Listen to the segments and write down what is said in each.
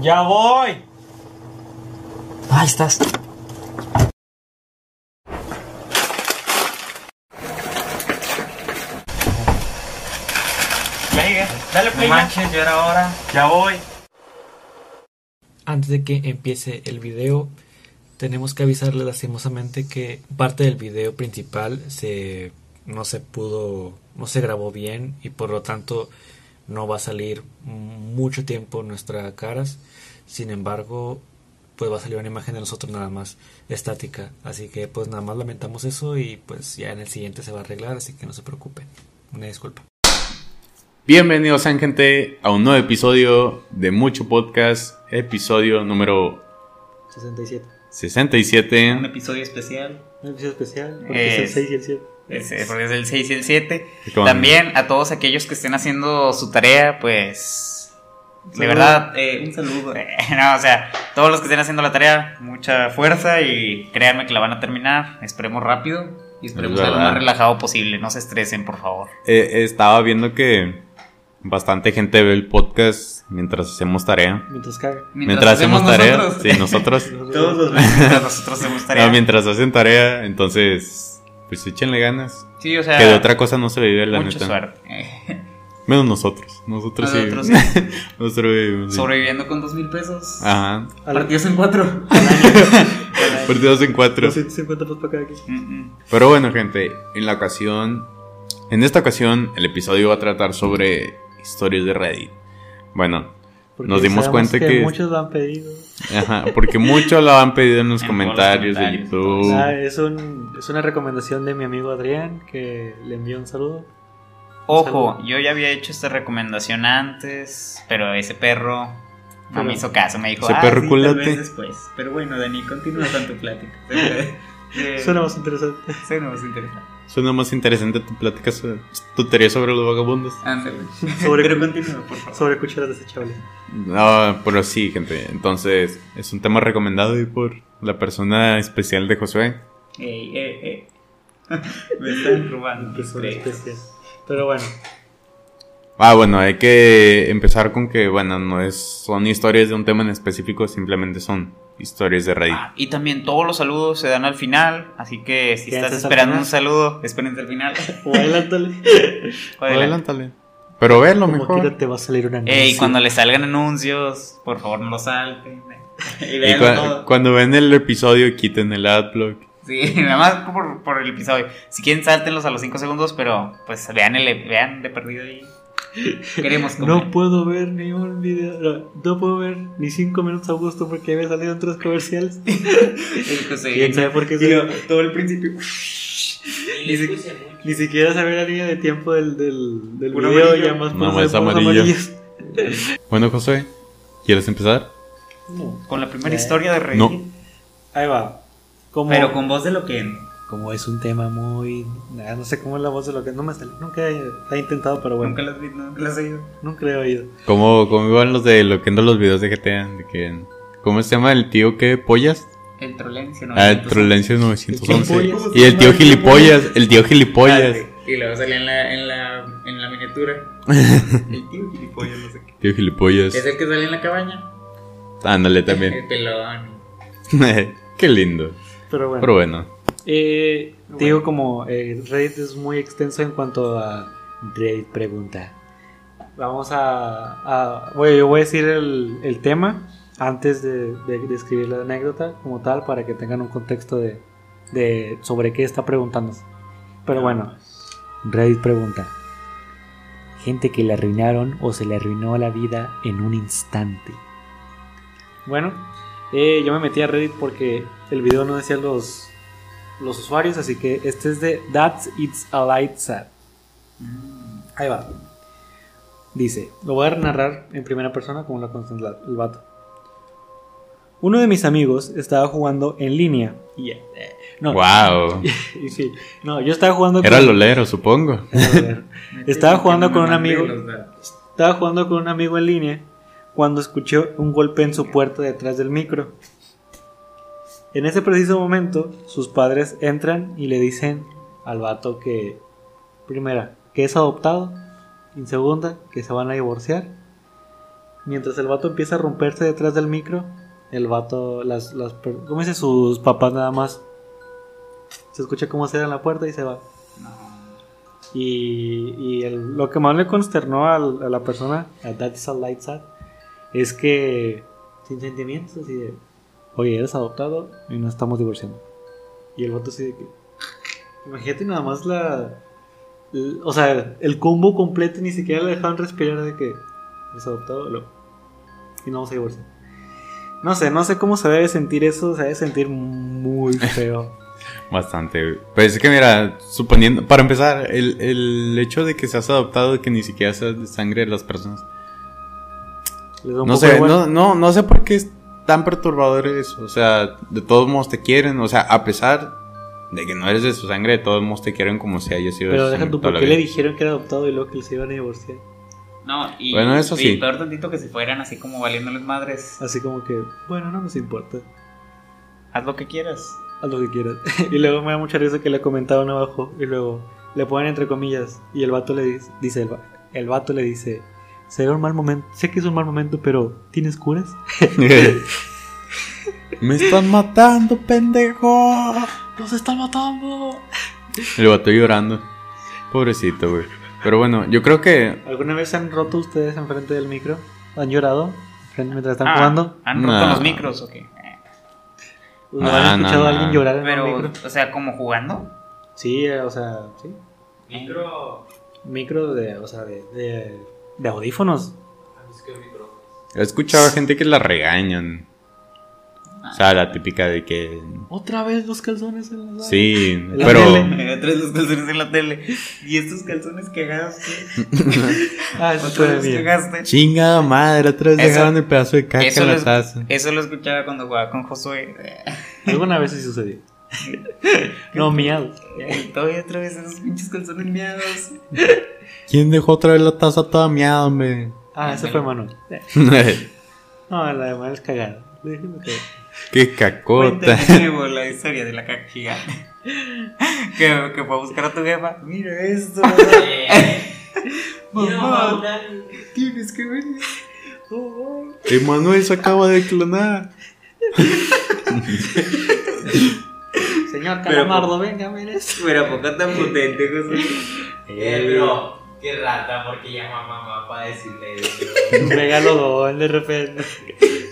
Ya voy. Ahí estás. Play, dale play. No ya. manches, ya era hora. Ya voy. Antes de que empiece el video, tenemos que avisarle lastimosamente que parte del video principal se no se pudo, no se grabó bien y por lo tanto no va a salir mucho tiempo nuestras caras. Sin embargo, pues va a salir una imagen de nosotros nada más estática. Así que pues nada más lamentamos eso y pues ya en el siguiente se va a arreglar, así que no se preocupen. Una disculpa. Bienvenidos, gente, a un nuevo episodio de Mucho Podcast, episodio número 67. 67. Un episodio especial. Un episodio especial, porque es el Es- 6 y el 7. Es, porque es el 6 y el 7. Con- También a todos aquellos que estén haciendo su tarea, pues. De Saludo. verdad, eh, un saludo. Eh, no, o sea, todos los que estén haciendo la tarea, mucha fuerza y créanme que la van a terminar. Esperemos rápido y esperemos Es lo más relajado posible. No se estresen, por favor. Eh, estaba viendo que bastante gente ve el podcast mientras hacemos tarea. Mientras caga. Mientras, hacemos tarea. nosotros. Sí, nosotros. Todos los mientras nosotros hacemos tarea. No, mientras hacen tarea, entonces, pues échenle ganas. Sí, o sea, que de otra cosa no se vive, la mucha neta. suerte. Menos nosotros. Nosotros, Nosotros sí. nosotros vivimos, sí. Sobreviviendo con dos mil pesos. Ajá. Partidos en cuatro. Partidos en cuatro. 250 pesos para cada quien. Mm, mm. Pero bueno, gente, en la ocasión, en esta ocasión, el episodio va a tratar sobre historias de Reddit. Bueno, Porque Nos dimos cuenta que- muchos lo han pedido. ajá, porque muchos lo han pedido en los En todos los comentarios de YouTube. Ah, es, un, es una recomendación de mi amigo Adrián que le envió un saludo. Ojo, yo ya había hecho esta recomendación antes, pero ese perro no Pero- me hizo caso. Me dijo, Ese ah, perro sí, tal culote". vez después. Pero bueno, Dani, continúa con tu plática. Eh, Suena más interesante. Suena más interesante. Suena más interesante tu plática, so- tu teoría sobre los vagabundos. Ándale. Sobre- Pero continúa, por favor. Sobre cucharas desechables. No, pero sí, gente. Entonces, es un tema recomendado y por la persona especial de Josué. Ey, ey, ey. me están robando. Pero bueno, Ah, bueno, hay que empezar con que, bueno, no es, son historias de un tema en específico, simplemente son historias de Reddit. Ah, y también todos los saludos se dan al final, así que si estás esperando un saludo, espérense al final. o adelántale. Adelántale. Pero verlo mejor. te va a salir Ey, cuando le salgan anuncios, por favor no lo salten. Y todo. cuando ven el episodio, quiten el adblock. Sí, nada más por, por el episodio. Si quieren, sáltenlos a los 5 segundos, pero pues vean, el, vean de perdido ahí. Queremos comer. No puedo ver ni un video, no, no puedo ver ni 5 minutos a gusto porque me salieron tres comerciales. José. ¿Quién sabe por qué todo el principio. Ni, si- ni siquiera saber la línea de tiempo del, del, del Puro video, amarillo. ya más No, puros amarillo. amarillos. Bueno, Josué, ¿quieres empezar? Con la primera Eh, historia de. No. Ahí va. Como, Pero con voz de lo que. como es un tema muy. ah, No sé cómo es la voz de lo que. No me sale. Nunca he, intentado, pero bueno. Nunca las vi, nunca las he oído. Nunca lo he oído. Como, como iban los de lo que los videos de GTA, de que, ¿cómo se llama el tío que pollas? El trolencio, ¿no? Ah, el Trolencio 911. ¿Quién Y el tío gilipollas, el tío gilipollas. Y luego salía en la, en la, en la miniatura. El tío gilipollas, no sé qué. Tío gilipollas. Es el que sale en la cabaña. Ándale también. El pelón. Qué lindo. Pero bueno. Pero bueno. Eh, Bueno. Digo, como eh, Reddit es muy extenso en cuanto a Reddit pregunta. Vamos a. a- bueno, yo voy a decir el, el tema antes de, de describir la anécdota como tal para que tengan un contexto de, de sobre qué está preguntando. Pero bueno, Reddit pregunta. Gente que le arruinaron o se le arruinó la vida en un instante. Bueno, eh, yo me metí a Reddit porque el video no decía los, los usuarios, así que este es de That's It's a Light Sad. Ahí va. Dice, lo voy a narrar en primera persona como la consta el el vato. Uno de mis amigos estaba jugando en línea. Y ya, eh, no, Wow. y sí, no, yo estaba jugando Era con- lolero, supongo. Estaba jugando con un amigo. Estaba jugando con un amigo en línea cuando escuché un golpe en su puerta detrás del micro. En ese preciso momento, sus padres entran y le dicen al vato que, primera, que es adoptado en segunda que se van a divorciar. Mientras el vato empieza a romperse detrás del micro, el vato, las, las, ¿cómo dice? Sus papás nada más. Se escucha cómo cierran la puerta y se va. Y, y el- lo que más le consternó a, la persona, a That is a Light Sad, es que sin sentimientos, así de, oye, eres adoptado y no estamos divorciando. Y el vato así de que, imagínate nada más la, el- o sea, el combo completo ni siquiera le dejaban respirar de que eres adoptado lo- y no vamos a divorciar. No sé, no sé cómo se debe sentir eso, se debe sentir muy feo. Bastante, güey. Pues es que mira, suponiendo, para empezar, el, el hecho de que seas adoptado, que ni siquiera seas de sangre de las personas. Les da un No poco sé, no, no, no sé por qué es tan perturbador eso. O sea, de todos modos te quieren. O sea, a pesar de que no eres de su sangre, de todos modos te quieren como si haya sido de Pero su deja tú, ¿por qué le dijeron que era adoptado y luego que se iban a divorciar? No, y, Bueno, eso y sí. peor tantito que si fueran así como valiéndoles madres. Así como que, bueno, no nos importa, Haz lo que quieras. haz lo que quieras. y luego me da mucha risa que le comentaban abajo y luego le ponen entre comillas y el vato le dice, dice el, el vato le dice, será un mal momento, sé que es un mal momento, pero ¿tienes curas? Me están matando, pendejo. ¡Nos están matando! El vato llorando. Pobrecito, güey. Pero bueno, yo creo que. ¿Alguna vez se han roto ustedes enfrente del micro? ¿Han llorado? Enfrente- Mientras están Ah, jugando. ¿Han roto No. los micros o qué? ¿No han escuchado no, a alguien llorar en Pero, un micro? o sea, como jugando. Sí, eh, o sea, sí. Micro. Micro de, o sea, de, de, de audífonos. He escuchado a gente que la regañan. O sea, la típica de que. Otra vez los calzones en la sala. Sí, La pero. tele. Traes los calzones en la tele. ¿Y estos calzones que agaste? Ah, ¿Otra vez que bien. agaste? Chingada madre, otra vez Eso- dejaron el pedazo de caca Eso en lo, la taza. eso lo escuchaba cuando jugaba con Josué. Alguna vez sí sucedió. No, miados. Todavía otra vez esos pinches calzones miados. ¿Quién dejó otra vez la taza toda miada, hombre? Ah, ese fue Manuel. No, la de Manuel es cagada. Déjenme cagar. Qué cacota. Cuéntame la historia de la caca gigante. que, que fue a buscar a tu jefa. Mira esto. Mamá, tienes que ver. Emanuel se acaba de clonar. Señor Calamardo, venga, mire. Pero poco tan potente, José. Eh, pero. Qué rata, porque llama a mamá para decirle eso. Un megalodón de repente.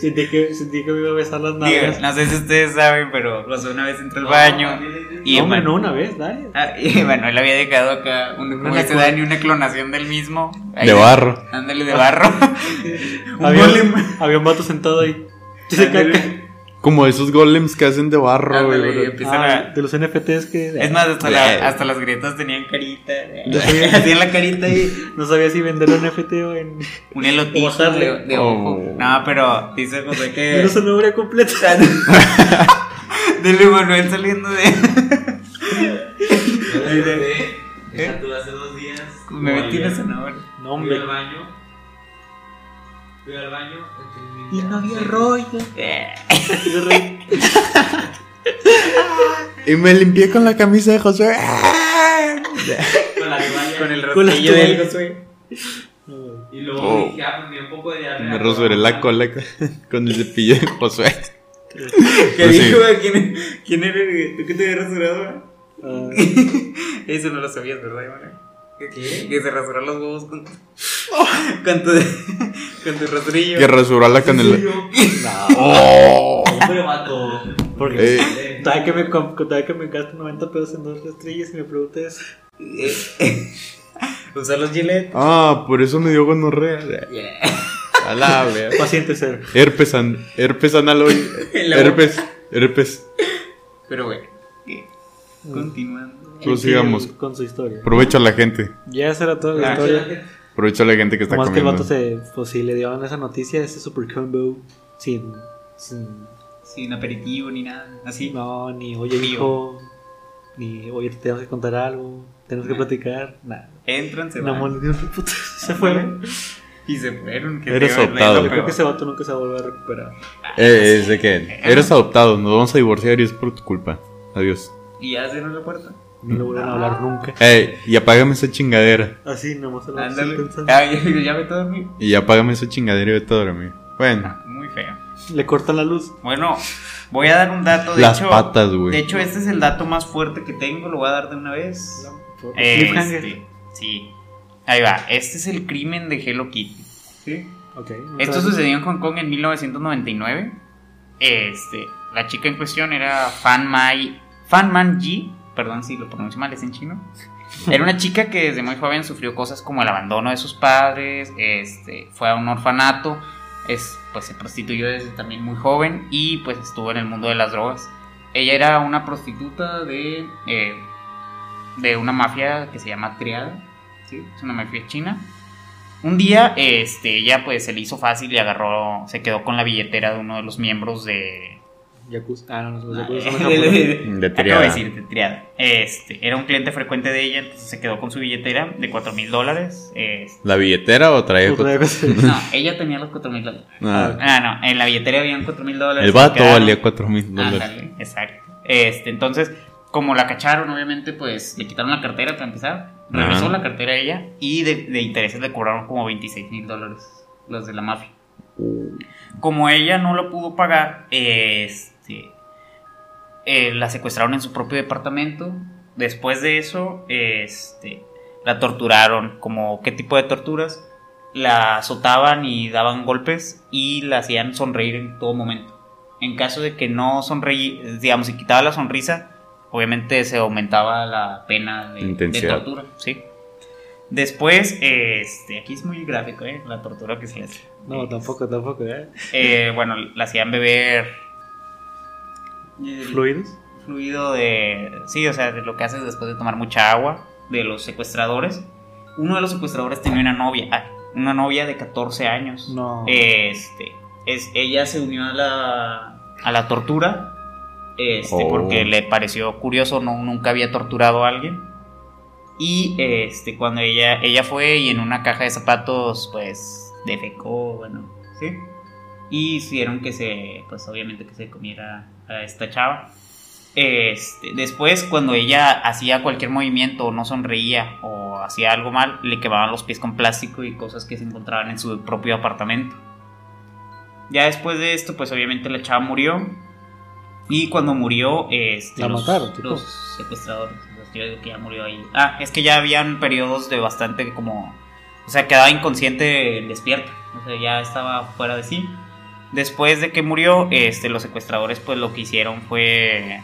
Sentí que, sentí que me iba a besar las nalgas. no sé si ustedes saben, pero José una vez entró al baño. Y no, hombre, no, una vez, dale. Ah, y bueno, él había dejado acá, un, como Una dice clo- Dani, una clonación del mismo. Ahí De barro. Ándale, de barro. un Había, golem. había un vato sentado ahí. Se. Como esos golems que hacen de barro, güey. Ah, de los NFTs que. Es más, hasta, la- hasta las grietas tenían carita. Yo sabía- Hacían la carita y No sabía si vender un NFT o en. un elotillo O bajarle. de, de ojo. Oh. No, pero dice José que... Pero su nombre completo. Dile Manuel saliendo de... Tú hace dos días. Me metí en esa zanahoria. No, Fui hombre. al baño. Fui al baño. mi Y no había rollo. De Y me limpié con la camisa de Josué. Con la toalla. Con el Con la rostrillo del toalla. Josué. Y luego Oh. dije, ah, pues me un poco de diarrea. Me rasuré la cola con- el cepillo de Josué. ¿Qué Pues sí. dijo? ¿Quién, ¿Quién era el ¿Tú qué te habías rasurado? Ah, Eso no lo sabías, ¿verdad, Iván? ¿Qué? Que se rasuró los huevos con, con tu, con tu rasurillo. Que rasurarla con el. no. ¡Oh! Hombre, vato. Porque. Eh, Todavía que, me, todavía que me gasto 90 pesos en dos rastrillas y me preguntas. Eh, Usar los Gillette. Ah, por eso me dio gonorrea. A la wea. Paciente cero. Herpes, an, herpes anal hoy. Herpes, herpes. Pero bueno, ¿qué? continuando. Prosigamos. Con, con su historia. Provecho a la gente. Ya esa era toda la Ah, historia. Provecho a la gente que está Como es que el comiendo. vato se. Pues sí, le dieron esa noticia, ese super combo. Sin. Sin. Sin aperitivo ni nada. Así. No, ni oye, hijo. Ni oye, te tenemos que contar algo. Tenemos que platicar. Nada. Entran, se No, van. mole, Dios, puta, se fueron. Y se fueron. Que Eres adoptado. Yo creo que ese vato nunca se va a volver a recuperar. Eh, es de que eres adoptado, nos vamos a divorciar y es por tu culpa. Adiós. Y ya cerró la puerta. No le vuelven a hablar nunca. Ey, y apágame esa chingadera. Así, nomás se lo estoy Ándale. pensando. Ah, ya, ya me todo dormido. Y apágame esa chingadera y vete a dormir. Bueno, Ah, Muy feo. Le cortan la luz. Bueno, voy a dar un dato. De las hecho, patas, güey. De hecho, este es el dato más fuerte que tengo. Lo voy a dar de una vez. Este, sí. Ahí va. Este es el crimen de Hello Kitty. ¿Sí? Ok. Esto sucedió en Hong Kong en 1999. Este, la chica en cuestión era Fan Mai, Fan Man Ji, perdón si lo pronuncio mal, es en chino. Era una chica que desde muy joven sufrió cosas como el abandono de sus padres, este, fue a un orfanato, es, pues se prostituyó desde también muy joven y pues estuvo en el mundo de las drogas. Ella era una prostituta de, eh, de una mafia que se llama Triada, ¿sí? es una mafia china. Un día, este, ella pues se le hizo fácil y agarró, se quedó con la billetera de uno de los miembros de... Yakuza. Ah, no, los Ah, Yakuza son de- japoneses. de- triada. de decir, de triada. Este, era un cliente frecuente de ella, entonces se quedó con su billetera de 4 mil dólares. este, ¿La billetera o traía no, ella tenía los 4 mil dólares. Ah, Ah, no, en la billetera habían 4 mil dólares. El vato valía 4 mil dólares. Exacto. Este, entonces, como la cacharon, obviamente, pues le quitaron la cartera para empezar. Regresó Ajá. la cartera a ella y de, de intereses le cobraron como 26 mil dólares los de la mafia. Como ella no lo pudo pagar, este, eh, la secuestraron en su propio departamento. Después de eso, este, la torturaron. Como qué tipo de torturas? La azotaban y daban golpes y la hacían sonreír en todo momento. En caso de que no sonreí, digamos, si quitaba la sonrisa, obviamente se aumentaba la pena de, de tortura, ¿sí? Después, este, aquí es muy gráfico, ¿eh? La tortura que se le hace. No, tampoco, tampoco, ¿eh? Eh, bueno, la hacían beber Fluidos. fluido de... Sí, o sea, de lo que haces después de tomar mucha agua de los secuestradores. Uno de los secuestradores tenía una novia, ah, una novia de 14 años. No. Este, es, ella se unió a la, a la tortura este, Oh. porque le pareció curioso, no, nunca había torturado a alguien. Y este, cuando ella, ella fue y en una caja de zapatos, pues, defecó, bueno, ¿sí? Y hicieron que se, pues obviamente que se comiera a esta chava. Este, después, cuando ella hacía cualquier movimiento o no sonreía o hacía algo mal, le quemaban los pies con plástico y cosas que se encontraban en su propio apartamento. Ya después de esto, pues obviamente la chava murió. Y cuando murió, este, La los, mataron, los secuestradores, pues, yo digo que ya murió ahí. Ah, es que ya habían periodos de bastante como... O sea, quedaba inconsciente despierta. O sea, ya estaba fuera de sí. Después de que murió, este, los secuestradores pues lo que hicieron fue...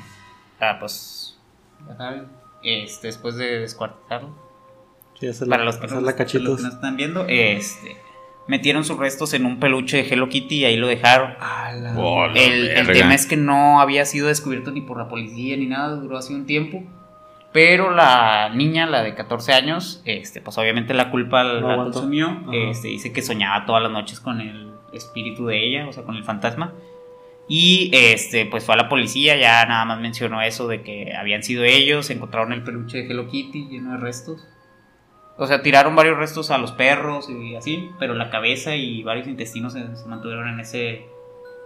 Ah, pues... Este, después de descuartizarlo. Sí, Para los que, no, hacerla para los cachitos. que no están viendo, este... Metieron sus restos en un peluche de Hello Kitty y ahí lo dejaron. Oh, la El, tema es que no había sido descubierto ni por la policía ni nada, duró así un tiempo. Pero la niña, la de 14 años, este, pues obviamente la culpa No la aguantó. consumió. Este, dice que soñaba todas las noches con el espíritu de ella, o sea, con el fantasma. Y este, pues fue a la policía, ya nada más mencionó eso de que habían sido ellos, encontraron el peluche de Hello Kitty lleno de restos. O sea, tiraron varios restos a los perros y así, pero la cabeza y varios intestinos se, se mantuvieron en ese,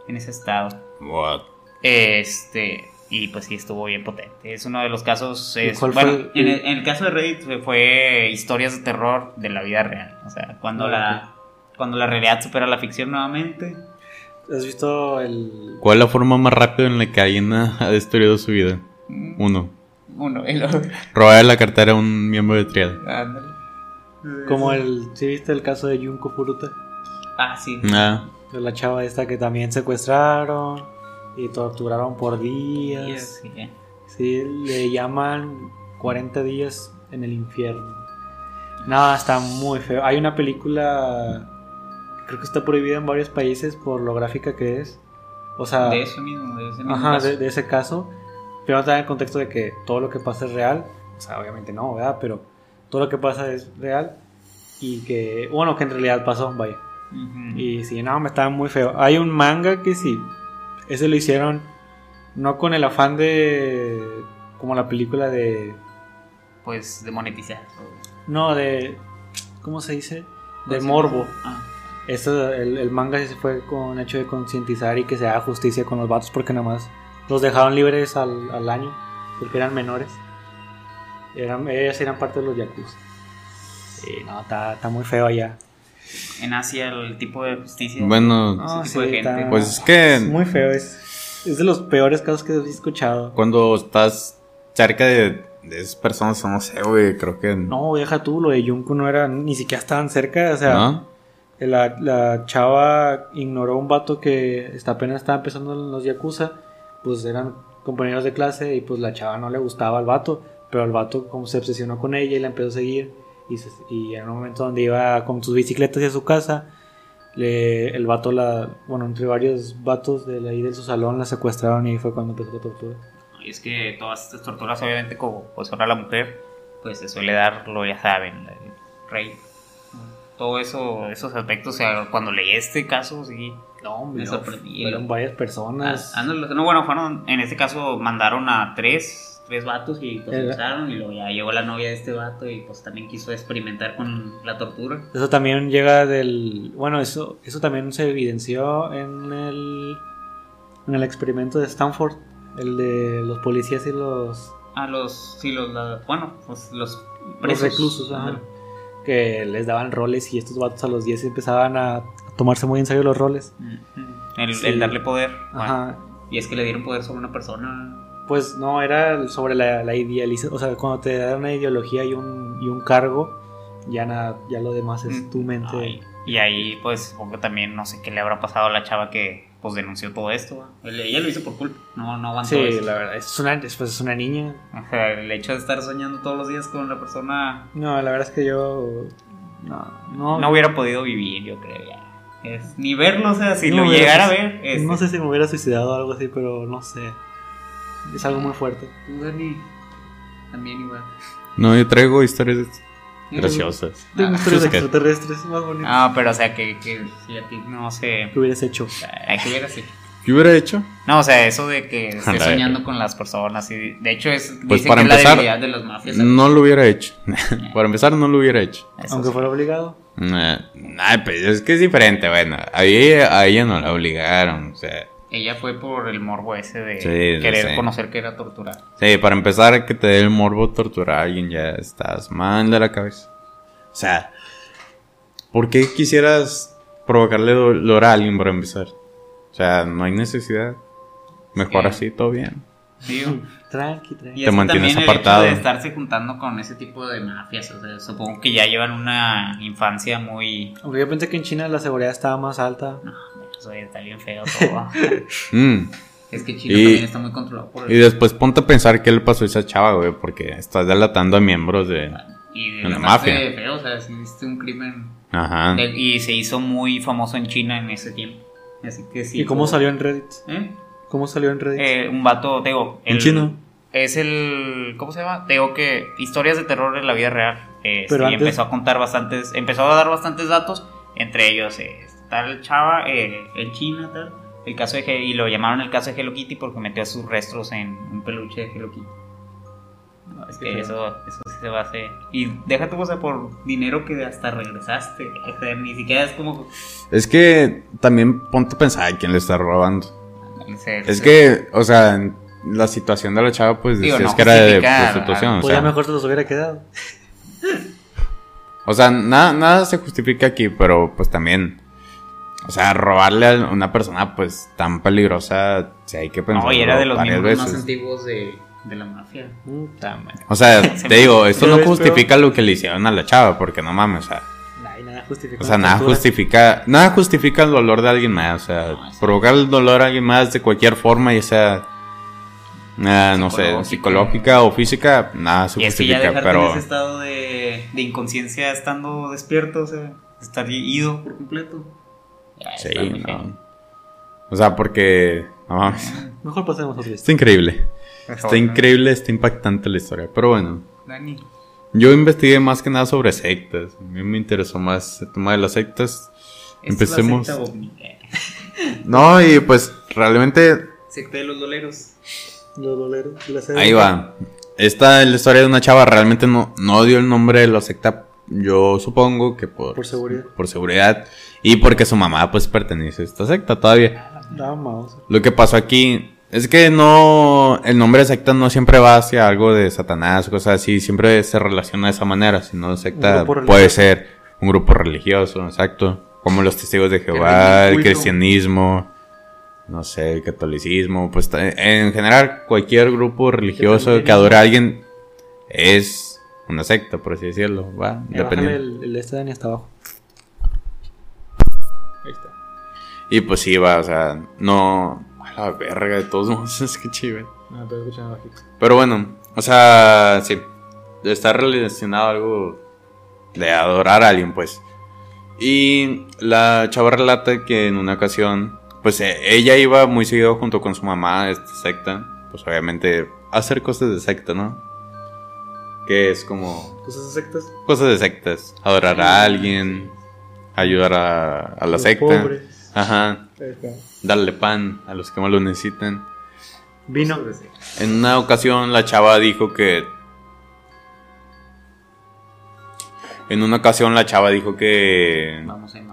en ese estado. What? Este, y pues sí, estuvo bien potente. Es uno de los casos. ¿Y es- cuál bueno, fue el- en, el, en el caso de Reddit fue, fue historias de terror de la vida real. O sea, cuando, Ah, la, cuando la realidad supera la ficción nuevamente. ¿Has visto el. ¿Cuál es la forma más rápida en la que alguien ha, destruido su vida? mm, Uno. Uno, el otro. Robar la cartera a un miembro de triada. Ándale. Como el. ¿Sí viste el caso de Junko Furuta? Ah, sí. Ah, De la chava esta que también secuestraron y torturaron por días. Sí, sí. Sí, le llaman 40 días en el infierno. No, está muy feo. Hay una película creo que está prohibida en varios países por lo gráfica que es. O sea, De eso mismo, de ese mismo. ajá, caso. de, de ese caso. Pero no te da el contexto de que todo lo que pasa es real. O sea, obviamente no, ¿verdad? Pero todo lo que pasa es real. Y que, bueno, que en realidad pasó, vaya. Y sí, no, me estaba muy feo. Hay un manga que sí. Ese lo hicieron no con el afán de. como la película de. Pues de monetizar. No, de. ¿Cómo se dice? De morbo. Ah, Esto, el, el manga sí se fue con hecho de concientizar y que se haga justicia con los vatos porque nada más los dejaron libres al, al año porque eran menores. Eran, ellas eran parte de los yakuza. Sí, no, está, está muy feo allá. En Asia el tipo de justicia. Bueno, No, Ese tipo de gente. pues es que Es muy feo, es, es de los peores casos que he escuchado. cuando estás cerca de, de esas personas, no sé, güey, creo que... No, deja tú, lo de Junko no era, ni siquiera estaban cerca, o sea, ¿no? La, la chava ignoró a un vato que está, apenas estaba empezando en los Yakuza, pues eran compañeros de clase y pues la chava no le gustaba al vato, pero el vato como se obsesionó con ella y la empezó a seguir y, se- y en un momento donde iba con sus bicicletas hacia su casa, le, el vato la, bueno, entre varios vatos de ahí de su salón la secuestraron y fue cuando empezó la tortura. Y es que todas estas torturas, obviamente, como pues ahora la mujer, pues se suele dar, lo ya saben, rey. Todo eso, esos aspectos, o sea, cuando leí este caso, sí. No, Me no, sorprendí. fueron varias personas. Ah, no, no, bueno, fueron, en este caso mandaron a tres, tres vatos y pues Era- usaron y luego ya llegó la novia de este vato y pues también quiso experimentar con la tortura. Eso también llega del. Bueno, eso, eso también se evidenció en el. En el experimento de Stanford. El de los policías y los. A los, sí, los, la- bueno, pues los Los presos. reclusos, ajá. Que les daban roles y estos vatos a los 10 empezaban a tomarse muy en serio los roles. El, Sí. el darle poder. bueno, Ajá. y es que le dieron poder sobre una persona. Pues no, era sobre la, la idealización. O sea, cuando te dan una ideología y un, y un cargo, ya, nada, ya lo demás es tu mente. Ay, y ahí, pues, supongo que también, no sé qué le habrá pasado a la chava que, pues, denunció todo esto. Ella lo hizo por culpa, no, no aguantó Sí, eso. la verdad. Es una, después es una niña. O sea, el hecho de estar soñando todos los días con la persona No, la verdad es que yo. No, no, no hubiera podido vivir, yo creo, ya. Es, ni verlo, o sea, si No lo llegara a ver. este, No sé si me hubiera suicidado o algo así, pero no sé. Es algo muy fuerte. Tú, Dani, también igual. No, yo traigo historias graciosas. Ah, historias es que- extraterrestres más bonitas. Ah, pero o sea, que, que si a ti no sé. ¿Qué hubieras hecho? ¿Qué hubiera sido? ¿Qué hubiera hecho? No, o sea, eso de que estés Anda, soñando con las personas. Y de hecho, es, Pues para que es empezar, la debilidad de las mafias. No lo hubiera hecho. Para empezar, no lo hubiera hecho. Eso Aunque sí. fuera obligado. Nah, nah, pues es que es diferente, bueno. A ella, a ella no la obligaron, o sea. Ella fue por el morbo ese de Sí, querer sé. conocer que era torturada. Sí, para empezar, que te dé el morbo torturar a alguien, ya estás mal de la cabeza. O sea, ¿por qué quisieras provocarle dolor a alguien para empezar? O sea, no hay necesidad. Mejor Sí. así, todo bien. Digo, Tranqui, tranqui. Y Te mantienes también el apartado. hecho de estarse juntando con ese tipo de mafias. O sea, supongo que ya llevan una infancia muy. Aunque yo pensé que en China la seguridad estaba más alta. No, eso está bien feo todo. Mm. es que China Y- también está muy controlado por Y después ponte a pensar qué le pasó a esa chava, güey, porque estás delatando a miembros de... Y la mafia. de feo, o sea, viste un crimen. Ajá. de- y se hizo muy famoso en China en ese tiempo. Así que sí. ¿Y cómo fue- salió en Reddit? ¿Eh? ¿Cómo salió en Reddit? Eh, un vato, te digo. ¿En el- chino? Es el. ¿Cómo se llama? Te digo que historias de terror en la vida real. Eh, Pero sí, antes- empezó a contar bastantes. Empezó a dar bastantes datos. Entre ellos, eh, tal chava eh, en China, tal. El caso de. He- Y lo llamaron el caso de Hello Kitty porque metió sus restos en un peluche de Hello Kitty. No, es que eso, eso sí se va a hacer. Y deja tu cosa por dinero que hasta regresaste. O sea, ni siquiera es como. Es que también ponte a pensar quién le está robando. Es que, o sea, la situación de la chava, pues Digo, decías no que era de prostitución. O Pues ya sea, mejor se los hubiera quedado. o sea nada, nada se justifica aquí, pero pues también... O sea, robarle a una persona pues tan peligrosa, si hay que pensar No, y era de los miembros más antiguos de, de la mafia. Puta madre. O sea, te digo, esto no justifica lo que le hicieron a la chava, porque no mames, o sea, nada justifica o sea nada tortura. justifica, nada justifica el dolor de alguien más, o sea, No, provocar el dolor a alguien más de cualquier forma, ya sea, ah, no sé, Psicológica. o física, nada se Y es que ya justifica, en pero ese estado de, de inconsciencia estando despierto, o sea, estar ido por completo. Sí, no. O sea, porque, no mames, Mejor pasemos a está increíble, Mejor, está ¿no? increíble, está impactante la historia, pero bueno. Dani. Yo investigué más que nada sobre sectas. A mí me interesó más el tema de las sectas. Esta es la Empecemos. secta No, y pues realmente Secta de los doleros. Los doleros. la ahí va. Esta es la historia de una chava. Realmente no, no dio el nombre de la secta. Yo supongo que por, Por seguridad. por seguridad. Y porque su mamá pues pertenece a esta secta todavía. Lo que pasó aquí Es que no. El nombre de secta no siempre va hacia algo de Satanás cosas así. Siempre se relaciona de esa manera. Si no, secta puede ser un grupo religioso, exacto. Como los testigos de Jehová, el cristianismo, no sé, el catolicismo. Pues en general, cualquier grupo religioso que adore a alguien es una secta, por así decirlo. Va, dependiendo. el, el de este Dani hasta abajo. Y pues va, o sea, no. A la verga, de todos modos, es que chive. No, estoy escuchando. Pero bueno, o sea, sí, está relacionado a algo de adorar a alguien, pues. Y la chava relata que en una ocasión, pues eh, ella iba muy seguido junto con su mamá a esta secta, pues obviamente hacer cosas de secta, ¿no? Que es como ¿Cosas sectas? cosas de sectas, adorar a alguien, ayudar a, a la Los secta, pobres. Ajá, está. darle pan a los que más lo necesitan. Vino. En una ocasión la chava dijo que... En una ocasión la chava dijo que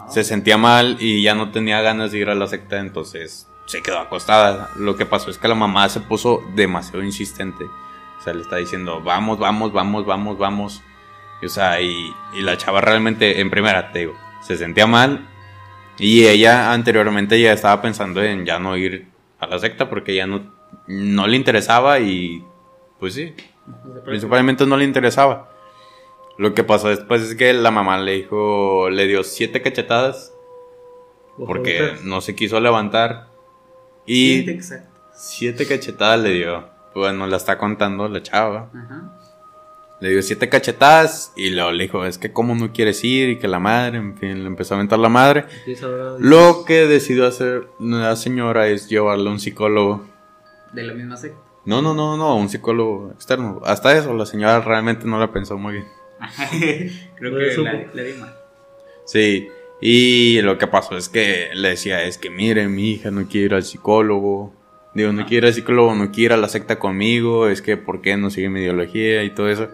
se sentía mal y ya no tenía ganas de ir a la secta, entonces se quedó acostada. Lo que pasó es que la mamá se puso demasiado insistente. O sea, le está diciendo, vamos, vamos, vamos, vamos, vamos. Y, o sea, y, y la chava realmente, en primera, te digo, se sentía mal. Y ella anteriormente ya estaba pensando en ya no ir a la secta porque ya no, no le interesaba y pues sí, principalmente no le interesaba. Lo que pasó después es que la mamá le dijo, le dio siete cachetadas porque no se quiso levantar. Y exacto. siete cachetadas le dio. Bueno, la está contando la chava. Ajá. Le dio siete cachetadas y luego le dijo, es que cómo no quieres ir y que la madre, en fin, le empezó a aventar la madre. Lo que decidió hacer la señora es llevarle a un psicólogo. De la misma secta. No, no, no, no, un psicólogo externo. Hasta eso, la señora realmente no la pensó muy bien. Creo No que la, la di mal. Sí, y lo que pasó es que le decía, es que mire, mi hija no quiere ir al psicólogo. Digo, no quiere ir al psicólogo, no quiere ir a la secta conmigo, es que ¿por qué no sigue mi ideología y todo eso?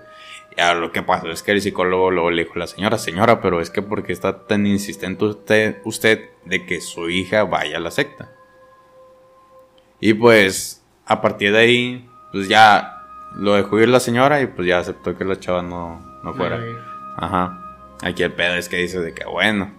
Y ahora lo que pasó es que el psicólogo luego le dijo a la señora, señora, pero es que ¿por qué está tan insistente usted, usted de que su hija vaya a la secta? Y pues, a partir de ahí, pues ya lo dejó ir la señora y pues ya aceptó que la chava no, no fuera. Ajá. Aquí el pedo es que dices de que, bueno,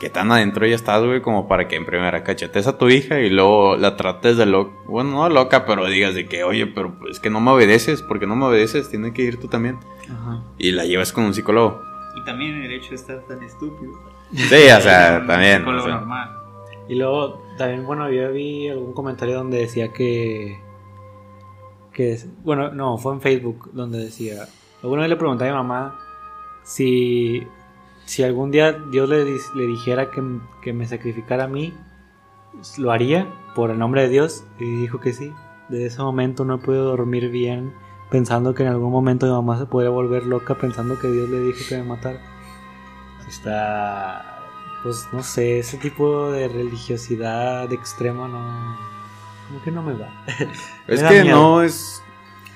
que tan adentro ya estás, güey, como para que en primera cachetes a tu hija y luego la trates de loca. Bueno, no loca, pero digas de que, oye, pero pues que no me obedeces, porque no me obedeces, tienes que ir tú también. Ajá. Y la llevas con un psicólogo. Y también el hecho de estar tan estúpido. Sí, o sea, Un también. psicólogo o sea. normal. Y luego, también, bueno, yo vi algún comentario donde decía que. que es- bueno, no, fue en Facebook donde decía. Alguna vez le pregunté a mi mamá si. Si algún día Dios le, dijera que, que me sacrificara a mí, lo haría por el nombre de Dios. Y dijo que sí. Desde ese momento no he podido dormir bien pensando que en algún momento mi mamá se podría volver loca pensando que Dios le dijo que me matara. Está. Pues no sé, ese tipo de religiosidad extrema no. Como que no me va. Es Me que miedo. no es.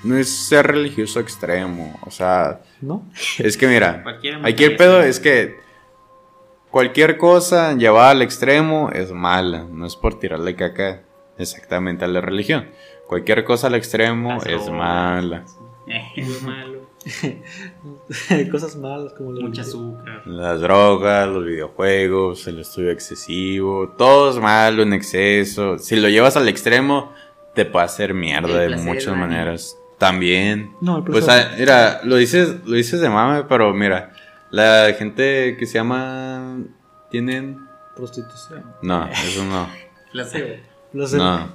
No es ser religioso extremo. O sea, ¿No? es que mira, aquí el pedo es que cualquier cosa llevada al extremo es mala. No es por tirarle caca exactamente a la religión. Cualquier cosa al extremo es mala. Es malo. Cosas malas como la Mucha azúcar. Las drogas, los videojuegos, el estudio excesivo, todo es malo en exceso. Si lo llevas al extremo, te puede hacer mierda El de placer muchas maneras. También. No, el Pues profesor- ah, mira, lo dices, lo dices de mame, pero mira, la gente que se llama tienen prostitución. no, eso no. Placebo. Lo sé. No.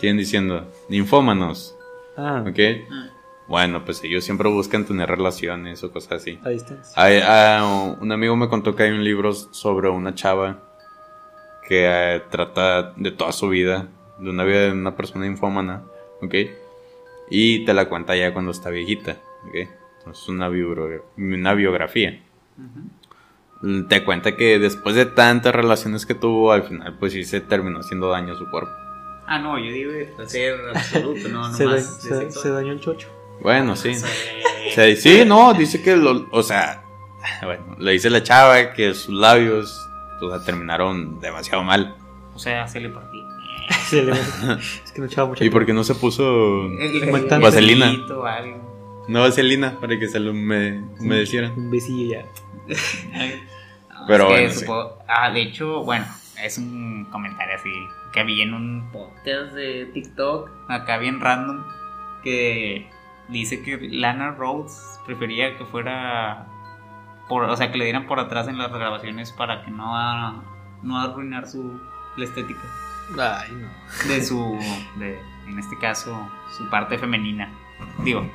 Tienen diciendo ninfómanos, Ah, ¿ok? Ah. Bueno, pues ellos siempre buscan tener relaciones o cosas así. a distancia. Hay, ah, un amigo me contó que hay un libro sobre una chava que eh, trata de toda su vida, de una vida de una persona infómana, ¿ok? Y te la cuenta ya cuando está viejita, ¿ok? Es una, una biografía. Te cuenta que después de tantas relaciones que tuvo, al final pues sí se terminó haciendo daño a su cuerpo. Ah, no, yo digo de placer absoluto, no, no se, da- más. de se- dañó el chocho. Bueno, sí. Sí. O sea, sí, no, dice que lo, o sea, bueno, le dice la chava que sus labios, o sea, terminaron demasiado mal. O sea, se le partí. Se le- es que no echaba mucha ¿Y por qué no se puso. Vaselina. Vaselito o algo. una vaselina para que se lo hume- humedecieran? Un besillo ya. No, Pero es que bueno, sí. Ah, de hecho, bueno, es un comentario así que vi en un podcast de TikTok, acá bien random, que dice que Lana Rhodes prefería que fuera, por, o sea, que le dieran por atrás en las grabaciones para que no, a- no arruinar su la estética Ay, no. de su, de, en este caso, su parte femenina. Digo,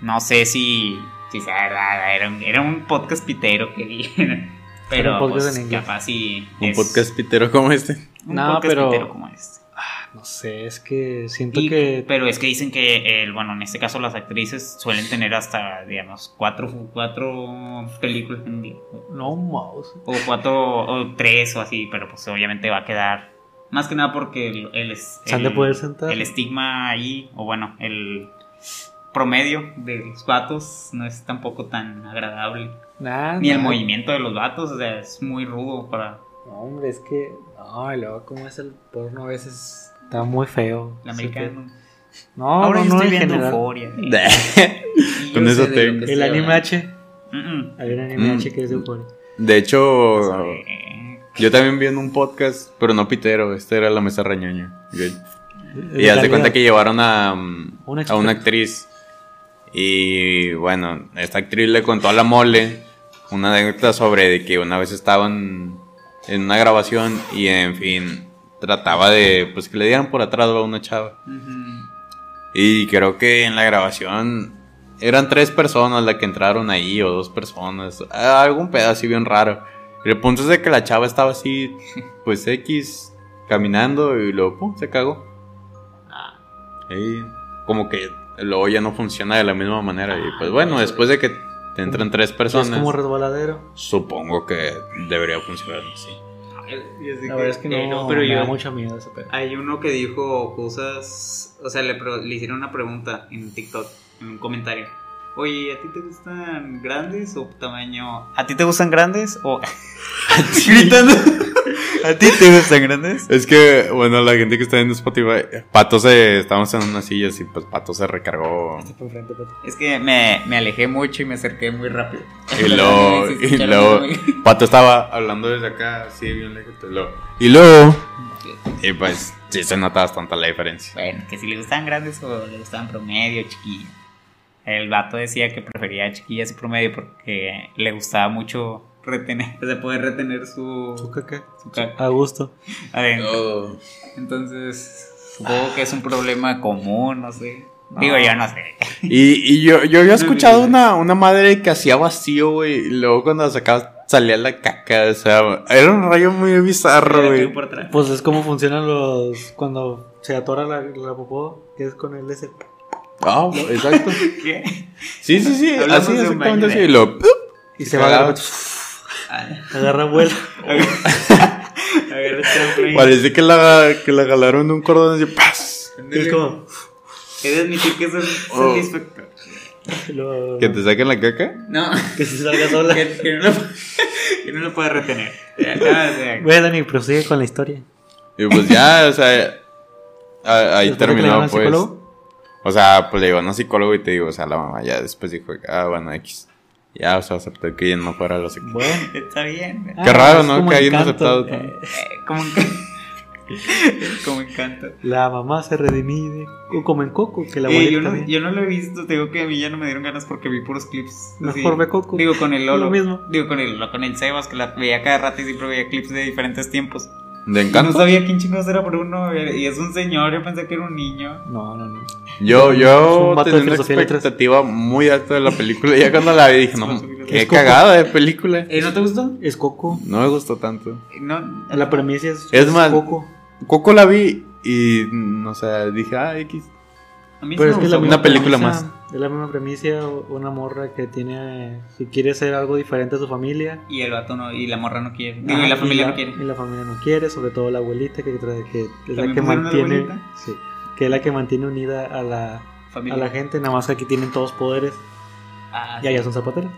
no sé si, si sea verdad, era un, era un podcast pitero que vi. Pero un podcast pues, en inglés. capaz sí. Un es podcast pitero como este. Un No, podcast pero- pitero como este. No sé, es que siento Y- que. Pero es que dicen que, el, bueno, en este caso las actrices suelen tener hasta, digamos, cuatro, cuatro películas en un día. No, mouse. O cuatro, o tres o así, pero pues obviamente va a quedar. Más que nada porque el, el, el- poder sentar. el estigma ahí, o bueno, el promedio de los vatos no es tampoco tan agradable. Nah, Ni el movimiento de los vatos, o sea, es muy rudo para No, hombre, es que. No, y luego, como es el porno a veces. Está muy feo. el americano. No, Ahora no, yo no, estoy en viendo general. euforia. Con eso te- El anime. H. Mm, mm. Hay un anime Mm. H que es de Euphoria. De hecho, Eh, yo también vi en un podcast, pero no pitero. Este era la mesa rañoña. Y haz de cuenta que llevaron a, mm, Una a una actriz. Y bueno, esta actriz le contó a la mole una anécdota sobre de que una vez estaban en una grabación y en fin trataba de pues que le dieran por atrás a una chava. Y creo que en la grabación eran tres personas las que entraron ahí o dos personas. Algún pedo así bien raro. Y el punto es de que la chava estaba así, pues X, caminando y luego pum, se cagó. Y como que luego ya no funciona de la misma manera. Y pues bueno, después de que te entran tres Y Es personas, como resbaladero. supongo que debería funcionar así. La verdad es que no, Eh, no, pero me yo- da mucho miedo ese pedo. Hay uno que dijo cosas, o sea, le, pro- le hicieron una pregunta en TikTok, en un comentario. Oye, ¿a ti te gustan grandes o tamaño? ¿A ti te gustan grandes o gritando? ¿A ti te gustan grandes? Es que, bueno, la gente que está en Spotify, Pato se, estábamos en unas sillas y pues Pato se recargó. Por frente, pato. Es que me, me alejé mucho y me acerqué muy rápido. Y luego, y luego, muy- Pato estaba hablando desde acá, así bien lejos. y luego- Y pues, sí se nota bastante la diferencia. Bueno, que si le gustaban grandes o le gustaban promedio, chiquillas. El vato decía que prefería chiquillas y promedio porque le gustaba mucho retener, o sea, poder retener su, Su caca. su caca A gusto. adentro. Entonces, supongo que es un problema común, no sé. Digo, yo no sé. Y, y yo, yo había escuchado una, una madre que hacía vacío, güey, y luego cuando sacaba salía la caca, o sea, era un rayo muy bizarro, güey. Pues es como funcionan los. Cuando se atora la, la popó, que es con el ese. Ah, exacto. ¿Qué? Sí, sí, sí, Hablamos así exactamente así. Y lo, Y se va a agarrar. Ah, Agarra vuelo. Parece que la, que la jalaron de un cordón así, ¡paz! Es como. He de admitir que es Oh. satisfactorio. lo- ¿Que te saquen la caca? No, que se salga sola. que, que no lo, que no lo puede retener. Bueno, Dani, prosigue con la historia. Y pues ya, o sea, ahí terminó, pues. psicólogo. O sea, pues le digo, no psicólogo y te digo, o sea, la mamá ya después dijo, ah, bueno, X. Ya, o sea, aceptó que ella no fuera lo psicólogo. Bueno. está bien. Qué raro, es ¿no? Que hayan aceptado. Eh, Eh, como un como encanta. La mamá se redimide. O como en Coco, que la Eh, yo, no, también. yo no lo he visto, te digo que a mí ya no me dieron ganas porque vi puros clips. así. Mejor ve Coco. Digo con el Lolo. Lo mismo. Digo con el, con el Sebas, que la veía cada rato y siempre veía clips de diferentes tiempos. ¿De No encanto? sabía quién chingados era Bruno y es un señor, yo pensé que era un niño. No, no, no. Yo, Es yo tenía una y expectativa muy alta de la película. Y ya cuando la vi dije, no, qué Es cagada de película. ¿Eh, ¿No te gustó? Es Coco. No me gustó tanto. No. La premisa es, Es más, Coco. Coco la vi y, no sé, dije, ah, X. A mí sí Pero me es que es la Una película premisa, Es la misma premisa, una morra que tiene, que quiere ser algo diferente a su familia. Y el vato no, y la morra no quiere. Ajá, y la familia la- no quiere. Y la familia no quiere, sobre todo la abuelita, que, que es la ¿También que mantiene, abuelita? sí, que es la que mantiene unida a la, Familia. a la gente, nada más que aquí tienen todos poderes Ah, y allá son zapateros.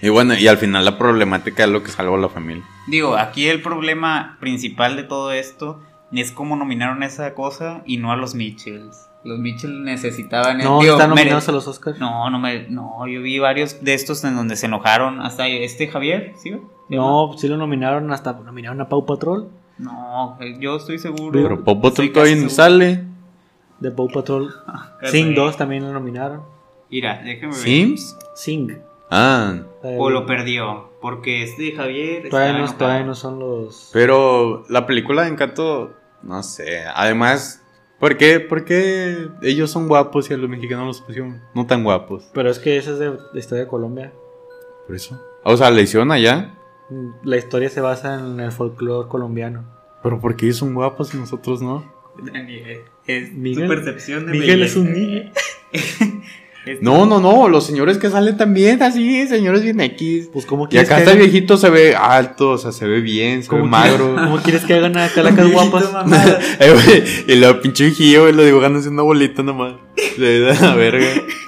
Y bueno, y al final la problemática es lo que salvó a la familia. Digo, aquí el problema principal de todo esto es como nominaron esa cosa y no a los Mitchells. Los Mitchell necesitaban. No, digo, están mere- nominados a los Oscars. No, no me, no, yo vi varios de estos en donde se enojaron. Hasta este Javier, ¿sí? No, sí lo nominaron, hasta nominaron a Pau Patrol. No, eh, yo estoy seguro. Pero Pop Bottle Estoy todavía no seguro. sale. De Pau Patrol. Casi. Sing 2 también lo nominaron. Mira, déjame ver. ¿Sims? Sing. Ah, Eh, O lo perdió. Porque este Javier. todavía, no, todavía no son los. pero la película de Encanto, no sé. Además, ¿por qué, por qué ellos son guapos y a los mexicanos los pusieron no tan guapos? Pero es que esa es de la historia de Colombia. Por eso. O sea, la hicieron allá. Mm, La historia se basa en el folclore colombiano. Pero ¿por qué ellos son guapos y nosotros no? Daniel, es Miguel- tu percepción de Miguel es un niño. No, no, no. Los señores que salen también así, señores bien X. Pues, ¿cómo Y quieres acá que está el hagan- viejito, se ve alto, o sea, se ve bien, se ve ¿Cómo magro. ¿Cómo quieres que hagan a calacas guapas? Eh, y lo pinche viejillo, güey, lo haciendo una bolita nomás. Le da la verga.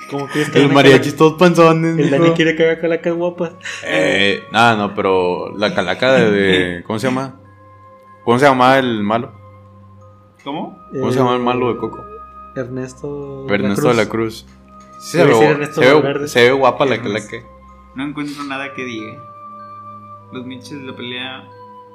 ¿Cómo quieres que a mariachis todos panzones. El. Dani quiere que haga calacas guapas. Eh, nada, no, pero la calaca de, de- ¿Cómo se llama? ¿Cómo se llama el malo? ¿Cómo? ¿Cómo se llama el malo de Coco? Ernesto. Ernesto de la Cruz. Sí, se, ve, se, ve, se ve guapa la Ernesto. calaca. No encuentro nada que diga. Los Mitchells, la pelea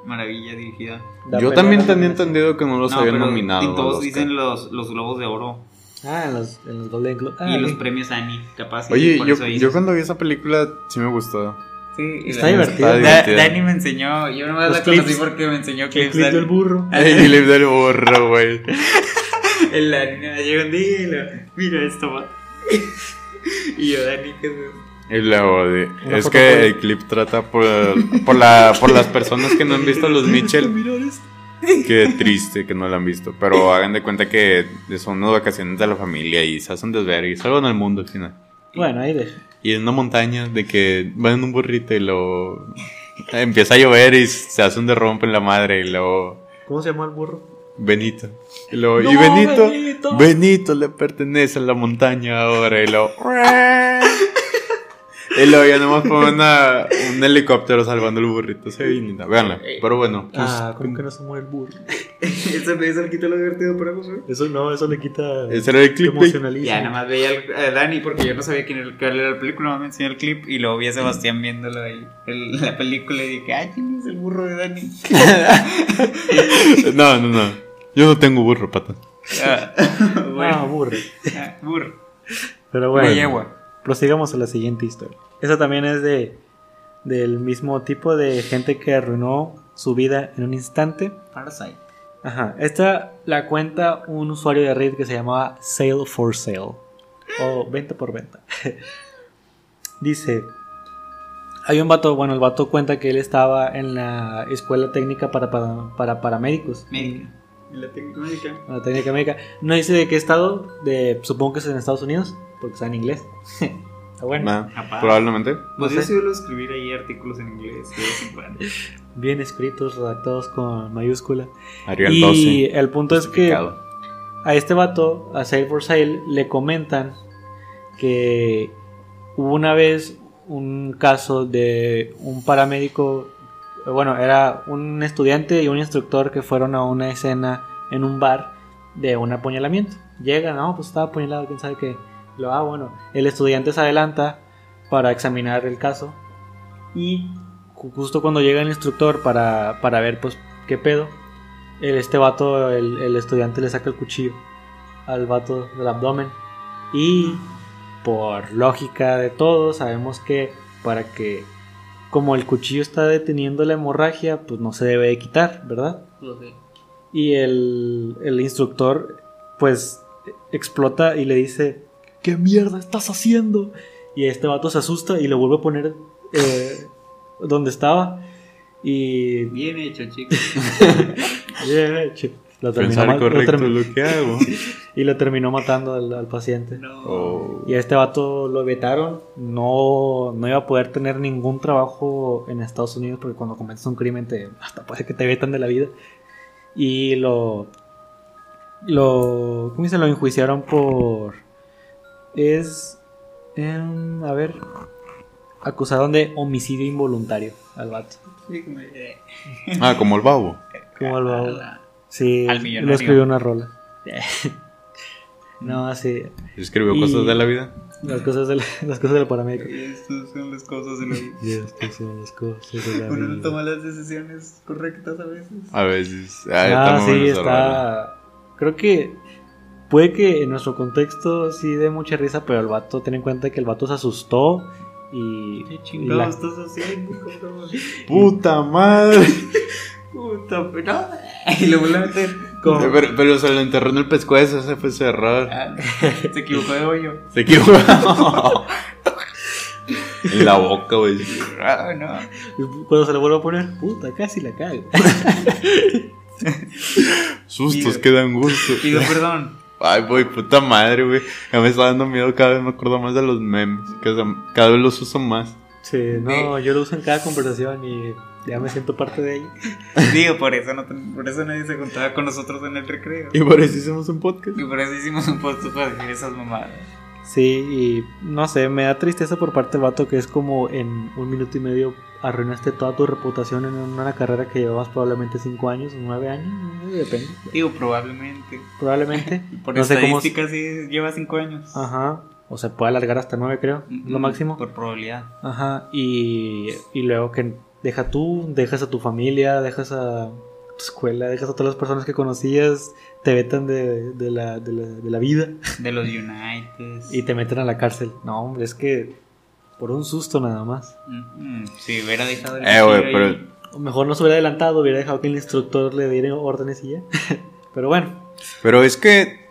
maravilla dirigida. La Yo también tenía entendido que no los no, habían nominado. y todos Oscar. dicen los, los globos de oro Ah, en los, en los Golden Globes. Ah, y los premios Annie, capaz. Oye, yo, yo cuando vi esa película sí me gustó. Sí, Está la- divertido. Está Da- divertido. Dani me enseñó, yo nomás Los la conocí clips. porque me enseñó El clips. clip del burro. Y le del burro, güey. El Dani me llegó un día y lo, mira esto va. y yo, Dani, ¿qué es eso? Y luego es que por- el clip trata por, por, la, por las personas que no han visto a los Mitchell. Qué triste que no lo han visto. Pero hagan de cuenta que son unas vacaciones de la familia y se hacen desver y salvan al mundo al final. Bueno, ahí deja. Y en una montaña de que van en un burrito y luego empieza a llover y se hace un derrumbe en la madre y luego ¿Cómo se llama el burro? Benito. Y, luego, No, y Benito, Benito. Benito le pertenece a la montaña ahora y luego y luego ya nomás ponen una- un helicóptero salvando el burrito. Se ve. Véanla. Pero bueno, pues, Ah, ¿cómo que no se muere el burro? Eso, eso le quita lo divertido para Josué. Eso no, eso le quita. ese era el clip. emocionalismo. Ya, nada más veía al- a Dani porque yo no sabía quién era, cuál era la película, nomás me enseñó el clip y luego vi a Sebastián viéndolo ahí, el- la película y dije, ay, ¿quién es el burro de Dani? No, no, no. Yo no tengo burro, pata. Ah, Ah, bueno, burro. ah, burro. Pero bueno, yegua. prosigamos a la siguiente historia. Esa también es de del mismo tipo de gente que arruinó su vida en un instante. Parasite. Ajá. Esta la cuenta un usuario de Reddit que se llamaba Sale for Sale. O venta por venta. Dice. Hay un vato, bueno, el vato cuenta que él estaba en la escuela técnica para, para, para paramédicos. Médica. ¿Y la técnica médica? La técnica médica. No dice de qué estado, de, supongo que es en Estados Unidos, porque está en inglés. Está bueno. Nah, Capaz. probablemente. Pues No yo suelo escribir ahí artículos en inglés. Bien escritos, redactados con mayúscula. Y 12. el punto es que a este vato, a Sale for Sale, le comentan que hubo una vez un caso de un paramédico, bueno, era un estudiante y un instructor que fueron a una escena en un bar de un apuñalamiento. Llegan, no, pues estaba apuñalado, quién sabe qué. Lo, ah, bueno, el estudiante se adelanta para examinar el caso y ju- justo cuando llega el instructor para, para ver, pues, qué pedo, el, este vato, el, el estudiante le saca el cuchillo al vato del abdomen. Y por lógica de todo, sabemos que para que, como el cuchillo está deteniendo la hemorragia, pues no se debe de quitar, ¿verdad? Y el, el instructor, pues, explota y le dice, ¿qué mierda estás haciendo? Y este vato se asusta y le vuelve a poner eh, donde estaba. Y Bien hecho, chicos. Bien hecho. Lo terminó, lo terminó- lo que hago. y lo terminó matando al, al paciente. No. Oh. Y a este vato lo vetaron. No, no iba a poder tener ningún trabajo en Estados Unidos porque cuando cometes un crimen te, hasta puede que te vetan de la vida. Y lo... Lo... ¿Cómo se lo enjuiciaron por... Es... em, a ver... Acusaron de homicidio involuntario al vato. Sí, como de- Ah, como el babo. ¿Cómo lo hago? Ala. Sí, Al escribió una rola. no, sí. Escribió Y- cosas de la vida. Las cosas del, las cosas del paramédico. Estas son las cosas de la vida. Y estas son las cosas de la Uno no vida. toma las decisiones correctas a veces. A veces. Ah, muy sí, rola. está. Creo que puede que en nuestro contexto sí dé mucha risa, pero el vato, ten en cuenta que el vato se asustó y. ¿Qué y chingados la- estás haciendo, cabrón? Puta madre. Puta, pero. Y le vuelve a meter. Como- Pero, pero se lo enterró en el pescuezo, ese fue su error. Ah, Se equivocó de hoyo. Se equivocó. en la boca, güey. Ah, no. y Cuando se lo vuelvo a poner, puta, casi la cago. Sustos que dan gusto. Pido perdón. Ay, güey, puta madre, güey. Ya me está dando miedo cada vez me acuerdo más de los memes. Cada vez los uso más. Sí, no, yo lo uso en cada conversación y ya me siento parte de ella. Digo, por eso, no, por eso nadie se juntaba con nosotros en el recreo. Y por eso hicimos un podcast. Y por eso hicimos un post para decir esas mamadas. Sí, y no sé, me da tristeza por parte del vato que es como en un minuto y medio arruinaste toda tu reputación en una carrera que llevabas probablemente 5 años, 9 años, depende. Digo, probablemente. Probablemente. Por no sé cómo. estadística sí lleva 5 años. Ajá. O se puede alargar hasta 9, creo. Lo máximo. Por probabilidad. Ajá. Y, y luego que deja tú, dejas a tu familia, dejas a tu escuela, dejas a todas las personas que conocías, te vetan de, de la, de, la, de la vida De los United. y te meten a la cárcel. No, hombre, es que por un susto nada más. Mm, Si hubiera dejado el Eh, güey, cuchillo pero. ahí. O mejor no se hubiera adelantado, hubiera dejado que el instructor le diera órdenes y ya. Pero bueno, Pero es que.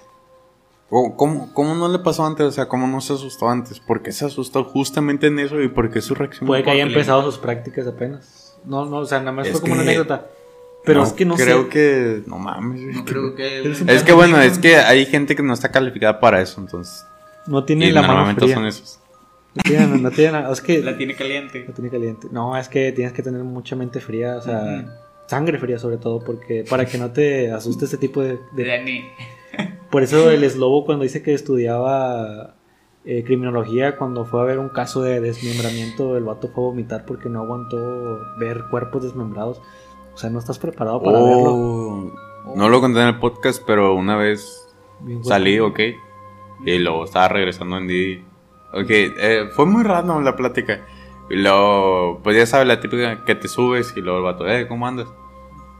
¿Cómo, cómo, no le pasó antes? O sea, ¿cómo no se asustó antes? ¿Por qué se asustó justamente en eso y por qué su reacción? puede que haya empezado sus prácticas apenas. No, no, o sea, nada más Es fue como una anécdota. Pero No, es que no creo sé. que. No mames, güey. No creo que. Es que bueno, es que hay gente que no está calificada para eso, entonces. No tiene Y la mano normalmente fría. son esos. No tiene, no tiene nada. Es que La tiene caliente. La tiene caliente. No, es que tienes que tener mucha mente fría, o sea, sangre fría sobre todo, porque para que no te asuste ese tipo de... de- Dani. Por eso el eslobo cuando dice que estudiaba eh, criminología, cuando fue a ver un caso de desmembramiento, el vato fue a vomitar porque no aguantó ver cuerpos desmembrados. O sea, no estás preparado para verlo. Oh, no lo conté en el podcast, pero una vez Bien salí, ok. Y luego estaba regresando en Didi. Ok, eh, fue muy random la plática. Y luego, pues ya sabes, la típica que te subes y luego el vato, eh, ¿cómo andas?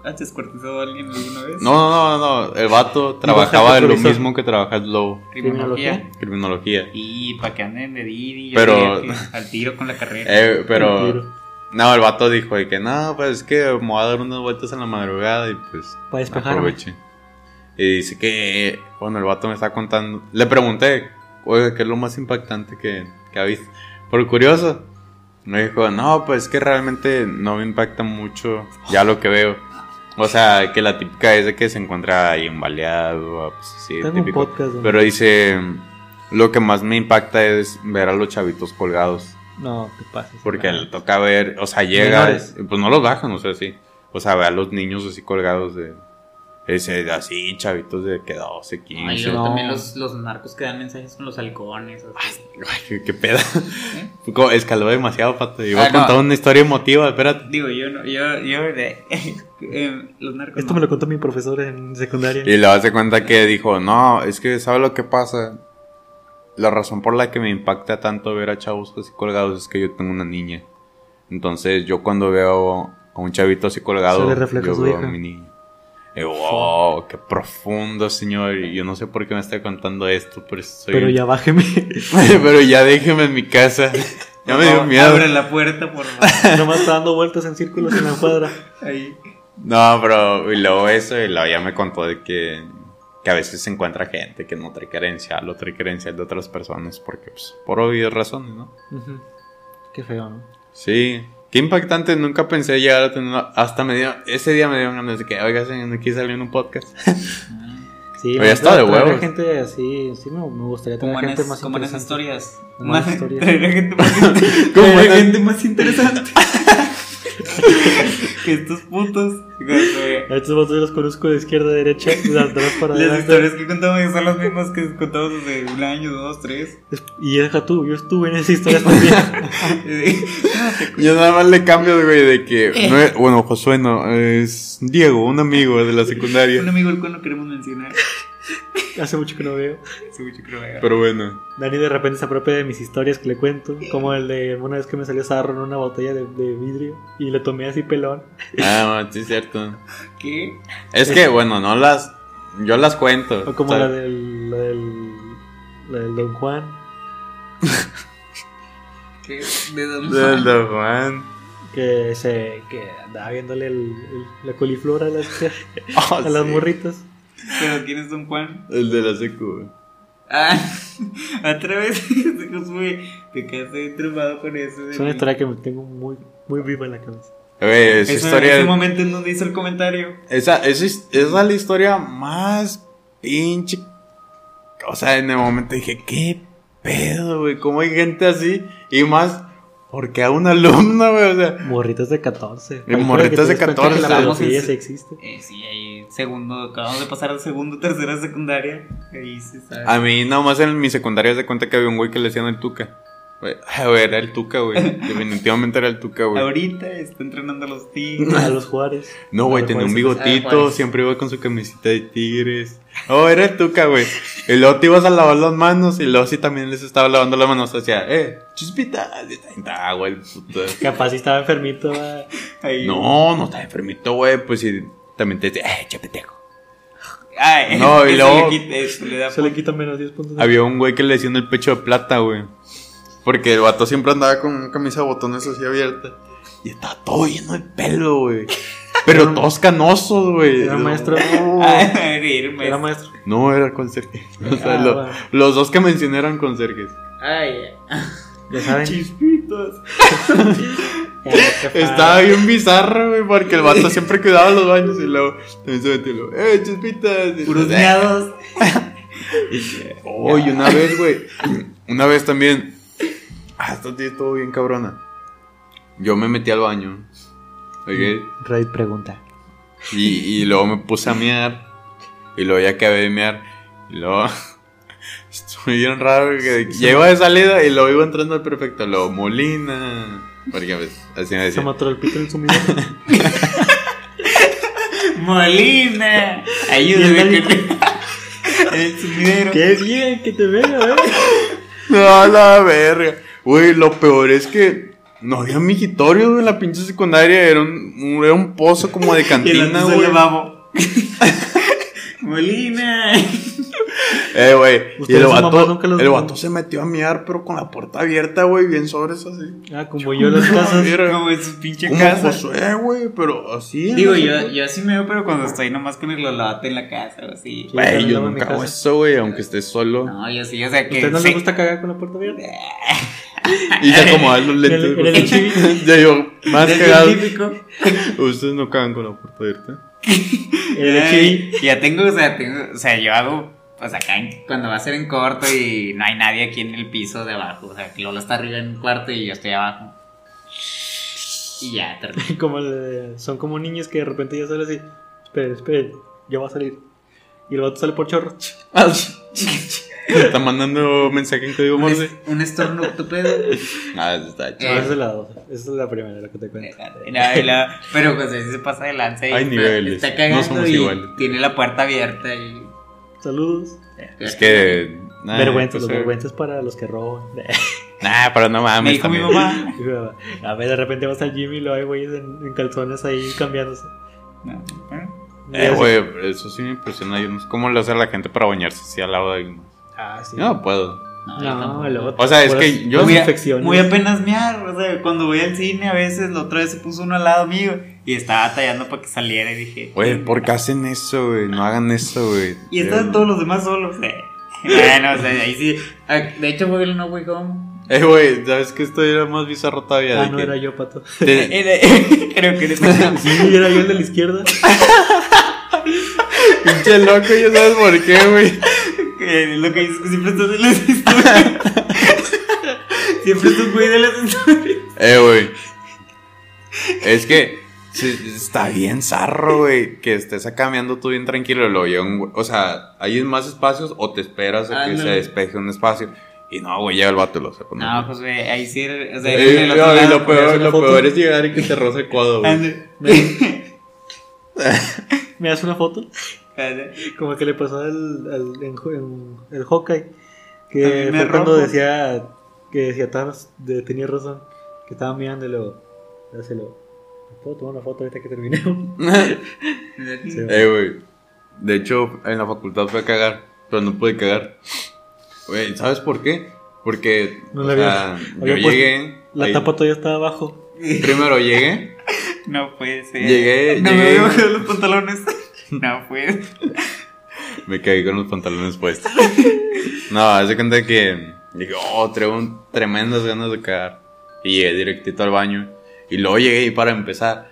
¿Has descuartizado a alguien alguna vez? No, no, no, no, el vato trabajaba el lo mismo que trabaja el Lobo, Criminología. criminología. Y para que anden de Didi. Yo Pero- al tiro con la carrera. Eh, pero, no, el vato dijo de que no, pues es que me voy a dar unas vueltas en la madrugada y pues Para despejarme. aproveche. Y dice que, bueno, el vato me está contando. Le pregunté, oiga, ¿qué es lo más impactante que, que ha visto? Por curioso, me dijo, no, pues es que realmente no me impacta mucho ya lo que veo. O sea, que la típica es de que se encuentra ahí embaleado, pues sí, típico. podcast Pero dice, lo que más me impacta es ver a los chavitos colgados. No, te pases. Porque le toca ver, o sea, llega, Menores. pues no los bajan, o sea, sí. O sea, ve a los niños así colgados de, ese, así, chavitos de que 12, 15. Ay, Ay, luego No. también los, los narcos que dan mensajes con los halcones. así. qué, qué pedo. ¿Eh? Como Escaló demasiado, pato. Iba Ah, a no. contar una historia emotiva, espérate. Digo, yo no, yo, yo, de, eh, los narcos. Esto no. me lo contó mi profesor en secundaria. Y le hace cuenta que dijo, no, es que, ¿sabe lo que pasa? La razón por la que me impacta tanto ver a chavos así colgados es que yo tengo una niña. Entonces, yo cuando veo a un chavito así colgado, Se le refleja yo veo hija. a mi niña. Y, wow, qué profundo, señor. Y yo no sé por qué me está contando esto, pero estoy... Pero ya bájeme. pero ya déjeme en mi casa. Ya me dio miedo. Abre la puerta, por favor. Nomás está dando vueltas en círculos en la cuadra. Ahí. No, pero y luego eso, y luego ya me contó de que, que a veces se encuentra gente que no trae credencial o trae credencial de otras personas, porque, pues, por obvias razones, ¿no? Qué feo, ¿no? Sí, qué impactante, nunca pensé llegar a tener, hasta me ese día me dio ganas de que, oiga, quise salir en un podcast. Sí, Pero ya está de huevos. gente así, sí me, me gustaría tener Como en, gente es- más como en esas interesante. historias. Como Más, en historias. gente más, Como gente más interesante. Que estos putos. A estos votos los conozco de izquierda a derecha, de atrás para Las historias que contamos son las mismas que contamos hace un año, dos, tres. Y deja tú, yo estuve en esa historia también. Yo nada más le cambio, güey, de que. no es- bueno, Josué no, es Diego, un amigo de la secundaria. Un amigo al cual no queremos mencionar. Hace mucho que no veo. Hace mucho que- Pero bueno. Dani de repente se apropia de mis historias que le cuento, como el de una vez que me salió sarro en una botella de, de vidrio y le tomé así pelón. Ah, sí, es cierto. ¿Qué? Es que, bueno, no las. Yo las cuento. O como ¿sabes? la del, la del, la del Don Juan, ¿Qué? ¿De dónde? Del de Juan. que se que andaba viéndole el, el- la coliflor a las, Oh, a las sí. morritas. ¿Pero quién es Don Juan? El de la secu, güey. Ah, otra vez, Josué, te quedaste bien traumado con eso. Es una mí. historia que me tengo muy, muy viva en la cabeza. Güey, esa Eso, historia. ese momento en donde hizo el comentario. Esa, esa, es- esa es la historia más pinche. O sea, en el momento dije, ¿qué pedo, güey? ¿Cómo hay gente así? Y más, porque a un alumno, güey, o sea. Morritas de 14. Eh, Ahí fue morritas que de te das cuenta 14, que La pedofilia en- sí existe. Eh, sí, ahí, segundo, acabamos de pasar al segundo, tercera secundaria. Ahí se sabe. A mí, nomás en mi secundaria se cuenta que había un güey que le decían el Tuca. Güey, ah, güey, era el Tuca, güey. Definitivamente era el Tuca, güey. Ahorita está entrenando a los tigres. A los Juárez. No, güey, A tenía un bigotito, siempre iba con su camiseta de tigres. Oh, era el tuca, güey. Y luego te ibas a lavar las manos y luego sí también les estaba lavando las manos. Hacía, eh, chispita. Agua, el puto. Capaz si estaba enfermito. Ahí. No, no está enfermito, güey. Pues sí, también te decía, eh, chapeteco. Ay, No, y luego- le quita- eso le da Se le quita menos 10 puntos. de- Había un güey que le decían el pecho de plata, güey. Porque el vato siempre andaba con camisa de botones así abierta. Y estaba todo lleno de pelo, güey. Pero todos canosos, güey. Era maestro. Reírme. Era maestro. No, era conserje. O sea, Ah, lo- bueno. los dos que mencioné eran conserjes. Ay, Ya saben. chispitos. Estaba bien bizarro, güey, porque el vato siempre cuidaba los baños y luego también se metió y luego, ¡eh, chispitas! Puros miados. Oh, y una vez, güey, una vez también, ah, esta tía estuvo bien cabrona. Yo me metí al baño, ¿ok? Raid pregunta. Y, y luego me puse a mear, y luego ya acabé de mear, y luego... Estuvo bien raro que ya iba de salida y luego iba entrando al perfecto, luego Molina, porque pues, así me Se decía. mató el pito en su sumidero. Molina. Ayúdame. el que- el sumidero. Qué bien que te vea, eh. No, la verga. Güey, lo peor es que no había migitorio, güey, en la pinche secundaria. Era un, era un pozo como de cantina, güey. Molina. Eh, güey. Y el vato, el se metió a miar, pero con la puerta abierta, güey, bien sobres así. Ah, como yo en las casas. Como en su pinche Como casa. Josué, güey, pero así. Digo, yo, yo así me veo, pero cuando estoy nomás con el lolate en la casa o así. Sí. Güey, yo nunca hago eso, güey, aunque estés solo. No, yo sí, o sea ¿A que. usted no sí. le gusta cagar con la puerta abierta? Y se acomodan los lentes. Ya yo, más cagado. Ustedes no cagan con la puerta abierta. Ya tengo, o sea, tengo, o sea, yo hago, pues acá en- cuando va a ser en corto y no hay nadie aquí en el piso de abajo, o sea, que Lola está arriba en un cuarto y yo estoy abajo. Y ya, termino. Como el de- son como niños que de repente ya sale así. Esperen, esperen, ya va a salir. Y el vato sale por chorro. Está mandando mensaje en código Morse. un estornudo pedo. Ah, eso está No, chido. esa es la dos. Esa es la primera, la que te cuento. No, la- pero pues se pasa de lanza y Hay está- niveles, está no cagando somos y iguales. tiene la puerta abierta y... Saludos. Es que. nah, vergüenzas, los pues, eh, vergüenzas para los que roban. Nah, pero no mames. Me dijo mi mamá. A ver, de repente vas al gym y lo hay güeyes en, en calzones ahí cambiándose. No, bueno. Eh, güey, eso sí me impresiona. Yo no sé cómo lo hace la gente para bañarse así al lado de alguien. Ah, sí. Yo no puedo. No. No, luego O sea, es que yo- muy, a- muy apenas mear, o sea, cuando voy al cine a veces, la otra vez se puso uno al lado mío y estaba tallando para que saliera y dije... Güey, ¿por qué hacen eso, güey? No hagan eso, güey. Y estaban todos los demás solos, eh. Bueno, o sea, ahí sí. Ah, De hecho fue el No Way Home. Eh, güey, ¿sabes que esto era más bizarro todavía? Ah, de no que era yo, pato. Creo que eres Sí, era yo el de la izquierda. Pinche loco, ya sabes por qué, güey. lo que dices que siempre estás en las historias. siempre es un güey de las historias. Eh, güey. Es que sí, está bien zarro, güey. Que estés acá meando tú bien tranquilo. Lo un O sea, hay más espacios o te esperas a que Ándale. se despeje un espacio. Y no, güey, llega el vato lo saca. No, pues, güey, ahí sí. O sea, Eh, el otro lado, lo peor, lo es llegar y que te roce el codo, güey. Ande. ¿Me das una foto? Como que le pasó al, al- en, en el Hawkeye. Que fue cuando decía que decía Thanos, de- tenía razón, que estaba mirando y luego, dáselo. ¿Puedo tomar una foto ahorita que terminemos? Sí. Eh, güey. De hecho, en la facultad fue a cagar, pero no pude cagar. Güey, ¿sabes por qué? Porque No o la sea, yo llegué. La ahí- tapa todavía estaba abajo. Primero llegué. No puede ser. Llegué, No llegué. me había bajado los pantalones. No puede. Me caí con los pantalones puestos. No, hace cuenta que dije, oh, traigo un- tremendas ganas de cagar. Y llegué directito al baño. Y luego llegué y para empezar,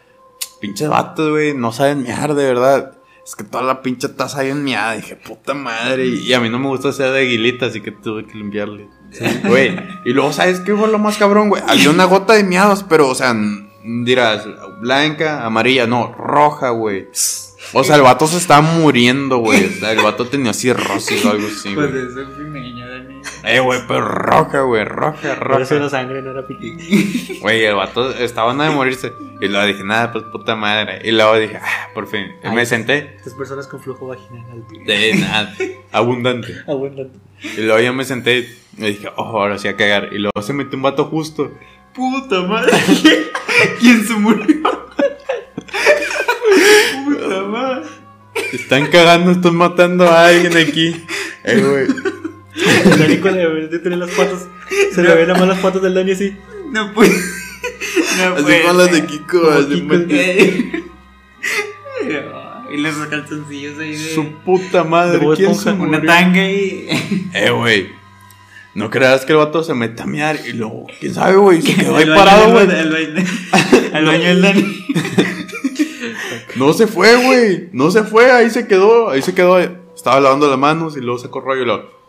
pinches vatos, güey, no saben mear, de verdad. Es que toda la pinche taza bien meada. Dije, puta madre. Y, a mí no me gusta hacer de aguilita, así que tuve que limpiarle. Güey. Y luego, ¿sabes qué fue lo más cabrón, güey? Había una gota de miados, pero, o sea, dirás, blanca, amarilla, no, roja, güey. O sea, el vato se estaba muriendo, güey. O sea, el vato tenía cirrosis o algo así, Pues güey. eso fue niño, Dani. Eh, güey, pero roja, güey, roja, Por eso era roja. sangre, no era. Güey, el vato estaba nada de morirse. Y luego dije, nada, pues puta madre. Y luego dije, ah, por fin. Y me senté. Estas personas con flujo vaginal. De nada, abundante. Abundante. Y luego ya me senté y dije, oh, ahora sí a cagar. Y luego se metió un vato justo. Puta madre. ¿Quién se murió? Puta madre. Están cagando, están matando a alguien aquí. Eh, güey. El Dani con el de tener las patas. Se le ven nada más las patas del Dani así. No puede. No Así puede con las de. Kiko. Así Kiko. Eh. Y los calzoncillos ahí de. Su puta madre. De ¿Quién se. Una tanga y. Eh, güey. No creas que el vato se mete a mear y luego, quién sabe, güey, se quedó ahí parado, güey. El baño, el baño del Dani. No se fue, güey. No se fue, ahí se quedó, ahí se quedó. Estaba lavando las manos y luego sacó rollo y luego.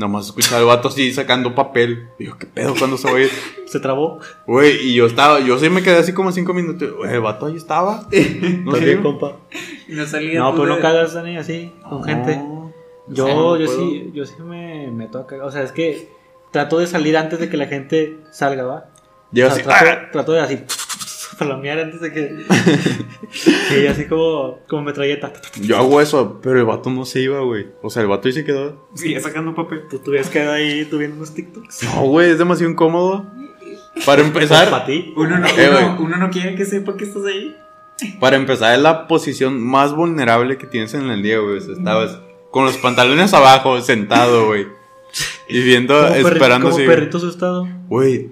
Nomás escuchaba al vato así sacando papel. Digo, ¿qué pedo? ¿Cuándo se va a ir? Se trabó. Güey, y yo estaba, yo sí me quedé así como cinco minutos. Güey, el vato ahí estaba. No sé. compa. Y no salía. No, pero no de- cagas, Dani, así, con gente. No. Yo, No, yo puedo. sí, yo sí me, me toca. O sea, es que trato de salir antes de que la gente salga, ¿va? Llega O sea, así. trato, ¡ah! trato de así palomear antes de que. sí, así como, como metralleta. Yo hago eso, pero el vato no se iba, güey. O sea, el vato ahí se quedó. Sí, sacando papel. Tú te hubieras quedado ahí tú viendo unos TikToks. No, güey, es demasiado incómodo. Para empezar, Para ti. Uno no, Eh, uno, uno no quiere que sepa que estás ahí. para empezar, es la posición más vulnerable que tienes en el día, güey. O sea, estabas con los pantalones abajo, sentado, güey. Y viendo, Como, esperando como así. perrito asustado. Güey.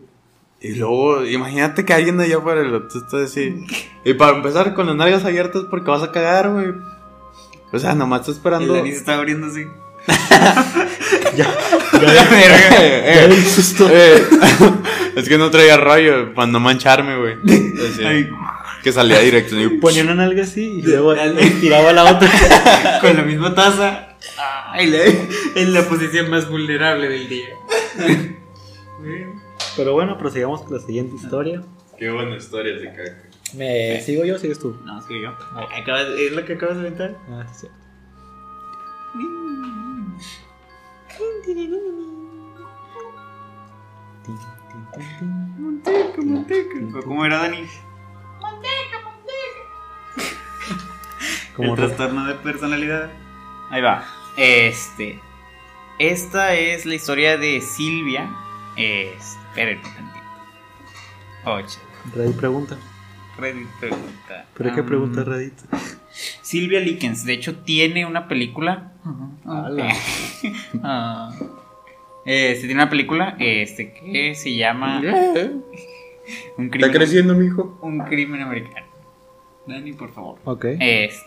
Y luego, imagínate que alguien de allá para el otro está así. Y para empezar, con las nalgas abiertas porque vas a cagar, güey. O sea, nomás está El esperando. Dani se está abriendo así. Ya, ya susto. eh, es que no traía rollo para no mancharme, güey. Que salía directo. y- Ponía una nalga así y luego estiraba la otra. con la misma taza. En la posición más vulnerable del día. Pero bueno, prosigamos con la siguiente historia. Qué buena historia de caca. ¿Me sigo yo o sigues tú? No, soy yo. Acabas- ¿Es lo que acabas de inventar? Ah, sí. ¿O ¿Cómo era Dani? Como el trastorno de personalidad. Ahí va. Este. Esta es la historia de Silvia. Es. Esperen un tantito. Ocho. Reddit pregunta. Reddit pregunta. ¿Pero qué Um, pregunta Reddit? Silvia Likens. De hecho, tiene una película. Ala. Ah. Este tiene una película. Este que se llama. Un Está crimen. creciendo, mijo. Un crimen americano. Dani, por favor. Ok. Este,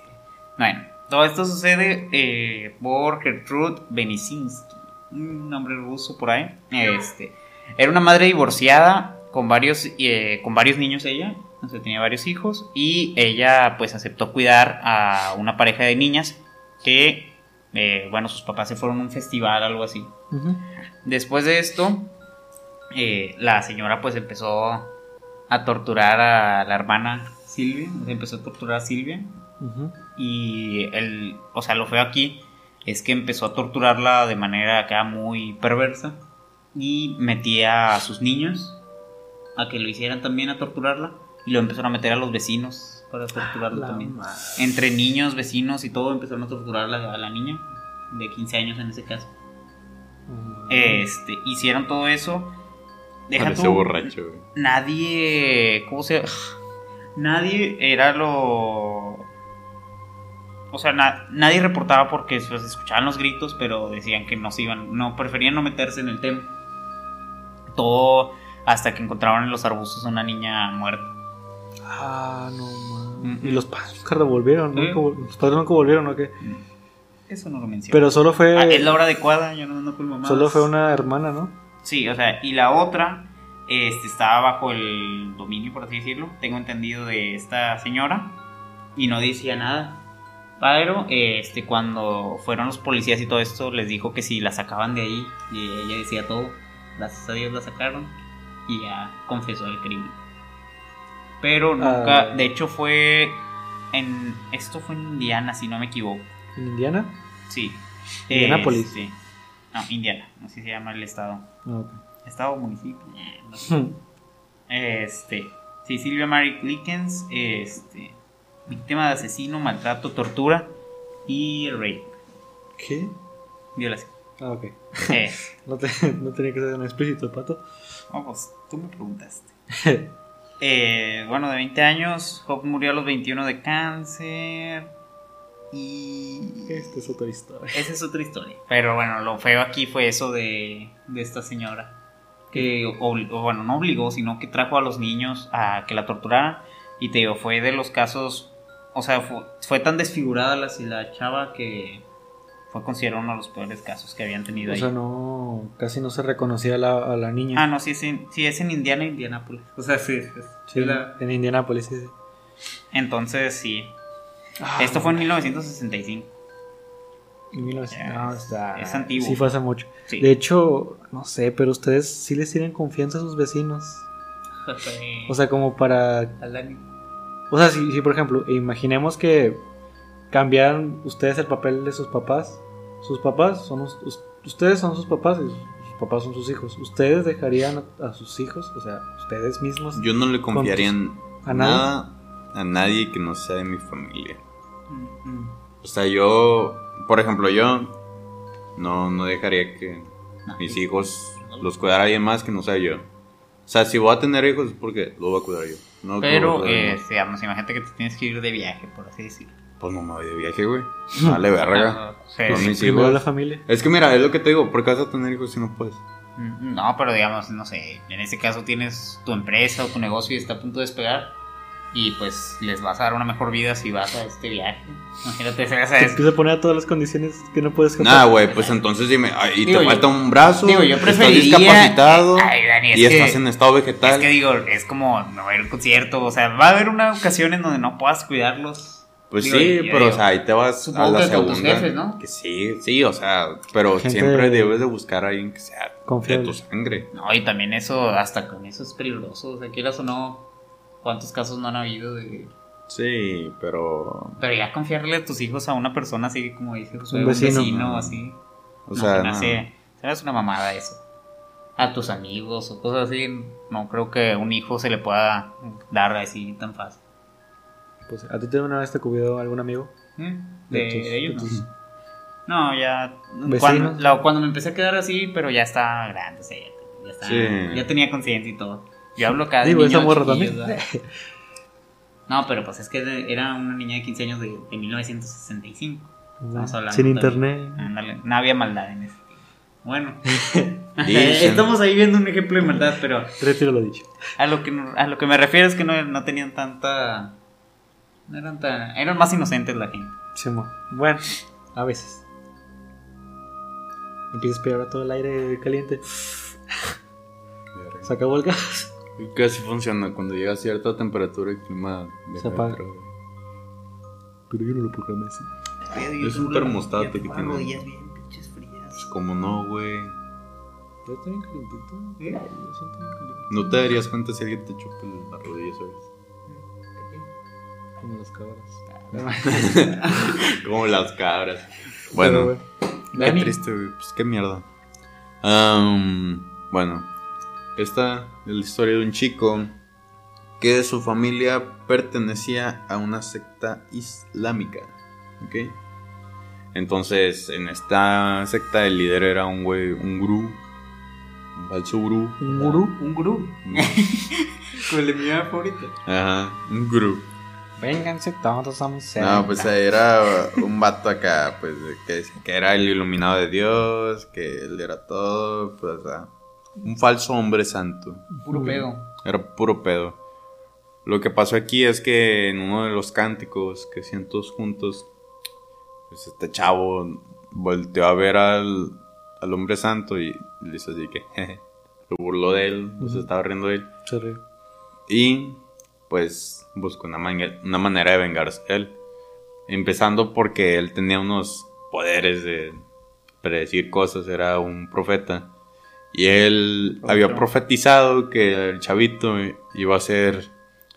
bueno, todo esto sucede eh, por Gertrude Benisinski, un nombre ruso por ahí. Este, era una madre divorciada con varios, eh, con varios niños ella, o sea, tenía varios hijos y ella pues aceptó cuidar a una pareja de niñas que, eh, bueno, sus papás se fueron a un festival, algo así. Después de esto, eh, la señora pues empezó a torturar a la hermana Silvia. o sea, empezó a torturar a Silvia. Y el, o sea, lo feo aquí es que empezó a torturarla de manera acá muy perversa. Y metía a sus niños a que lo hicieran también a torturarla. Y lo empezaron a meter a los vecinos para torturarla La también. madre. Entre niños, vecinos y todo empezaron a torturarla a la niña. De 15 años en ese caso. Mm. Este, hicieron todo eso. Deja Parece tú- borracho, güey. nadie. ¿Cómo se.? Nadie era lo. O sea, na- nadie reportaba porque pues, escuchaban los gritos, pero decían que no se iban. No, preferían no meterse en el tema. Todo hasta que encontraron en los arbustos a una niña muerta. Ah, no mames. Ujú. Y los padres nunca revolvieron, Sí. Los padres nunca volvieron, ¿o qué? Eso no lo menciono. Pero solo fue. Ah, es la hora adecuada, yo no ando con mamadas. Solo fue una hermana, ¿no? Sí, o sea, y la otra este, estaba bajo el dominio, por así decirlo, tengo entendido, de esta señora y no decía nada. Pero este, cuando fueron los policías y todo esto, les dijo que si la sacaban de ahí, y ella decía todo, gracias a Dios la sacaron y ya confesó el crimen. Pero nunca, Ah. de hecho fue en, esto fue en Indiana, si no me equivoco. ¿En Indiana? Sí. Indianápolis. Sí. No, Indiana, así se llama el estado. Ah, ok. Estado o municipio. eh, no sé. Este, sí, Silvia Mary Lickens, este, víctima de asesino, maltrato, tortura y rape, ¿Qué? violación. Ah, ok. Eh, No, te- no tenía que ser un explícito, pato. oh, pues, tú me preguntaste. Eh, bueno, de 20 años, Hope murió a los 21 de cáncer. Y. Esta es otra historia. Esa es otra historia. Pero bueno, lo feo aquí fue eso de, de esta señora. Que, obli- o bueno, no obligó, sino que trajo a los niños a que la torturaran. Y te digo, fue de los casos. O sea, fue, fue tan desfigurada la, la chava que fue considerado uno de los peores casos que habían tenido O ahí. sea, no. Casi no se reconocía a la, a la niña. Ah, no, sí es, en, sí, es en Indiana, Indianápolis. O sea, sí. es- Sí, es la- en Indianápolis, sí. sí. Entonces, sí. Ah, Esto fue en 1965. en 1900. No, está. Es antiguo. Sí, fue hace mucho. Sí. De hecho, no sé, pero ustedes sí les tienen confianza a sus vecinos. O sea, como para. O sea, si, si, por ejemplo, imaginemos que cambiaran ustedes el papel de sus papás. Sus papás son us- us- ustedes son sus papás y sus, papás son sus hijos. ¿Ustedes dejarían a, sus hijos, o sea, ustedes mismos? Yo no le confiaría en ¿A nada a nadie que no sea de mi familia. Mm, mm. O sea, yo, por ejemplo, yo no, no dejaría que No. mis hijos los cuidara alguien más que no sea yo. O sea, si voy a tener hijos es porque los voy a cuidar yo. No Pero, eh, digamos, imagínate que te tienes que ir de viaje, por así decirlo. Pues no me voy de viaje, güey. Dale, verga. Ah, sí, Con sí. mis Primero hijos. la familia. Es que mira, es lo que te digo, ¿por qué vas a tener hijos si no puedes? Mm, No, pero digamos, no sé, en este caso tienes tu empresa o tu negocio y está a punto de despegar y pues les vas a dar una mejor vida si vas a este viaje. Imagínate, si vas a Te es- empieza a poner a todas las condiciones que no puedes Nada, güey, pues entonces dime, ay, y Digo, te yo- falta un brazo, digo, yo estás discapacitado Ay, Dani, es y que- estás en estado vegetal. Es que digo, es como no va a ir al concierto, o sea, va a haber una ocasión en donde no puedas cuidarlos. Pues Digo, sí, pero digo, o sea, ahí te vas a la tus segunda. jefes, ¿no? Que sí, sí, o sea, pero Gente- siempre debes de buscar a alguien que sea Confiable. de tu sangre. No, y también eso, hasta con eso es peligroso, o sea, quieras o no, cuántos casos no han habido de... Sí, pero Pero ya confiarle a tus hijos a una persona así como dice Josué, Un un vecino. así. o no, sea, no. hace- hace una mamada eso. A tus amigos o cosas así, no creo que un hijo se le pueda dar así tan fácil. Pues, ¿A ti te una vez te cuidó algún amigo? ¿Eh? De, De tus- de ellos, de tus- no. Ya. ¿Vecinos? Cuando, la- cuando me empecé a quedar así, pero ya estaba grande, o sea, ya, ya, estaba- Sí. ya tenía conciencia y todo. Yo hablo cada Digo, esa morra también. No, pero pues es que era una niña de 15 años de, de 1965. Estamos hablando Sin también. internet. Ándale, no había maldad en ese tiempo. Bueno, estamos ahí viendo un ejemplo de maldad, pero Retiro lo dicho. a lo que, no- a lo que me refiero es que no, no tenían tanta. No eran tan. Eran más inocentes la gente. Bueno, a veces. Empieza a aspirar todo el aire caliente. Se acabó el gas. Y Casi funciona cuando llega a cierta temperatura el clima Se apaga. Pero yo no lo programé así. Es un termostato que tiene. Pues, como no, güey. Ya está bien calientito. ¿Eh? Lo siento bien caliente. ¿No te darías cuenta si alguien te chupa la rodilla, sabes? Como las cabras. Como las cabras. Bueno, qué triste, güey. Pues qué mierda. Bueno, esta es la historia de un chico que su familia pertenecía a una secta islámica. ¿Ok? Entonces, en esta secta el líder era un güey, un gurú. Un falso gurú. ¿Un gurú? Un gurú. Con la mía favorita. Ajá, un gurú. Vénganse todos a mi No, pues era un vato acá, pues, que, que era el iluminado de Dios, que él era todo, pues, o sea, un falso hombre santo. Puro pedo. Era puro pedo. Lo que pasó aquí es que en uno de los cánticos que hacían todos juntos, pues este chavo volteó a ver al, al hombre santo y le hizo así que jeje, lo burló de él, pues, se Ujú. estaba riendo de él. Se ríe. Y pues buscó una, manga- una manera de vengarse él. Empezando porque él tenía unos poderes de predecir cosas, era un profeta. Y él Otro. había profetizado que el chavito iba a ser,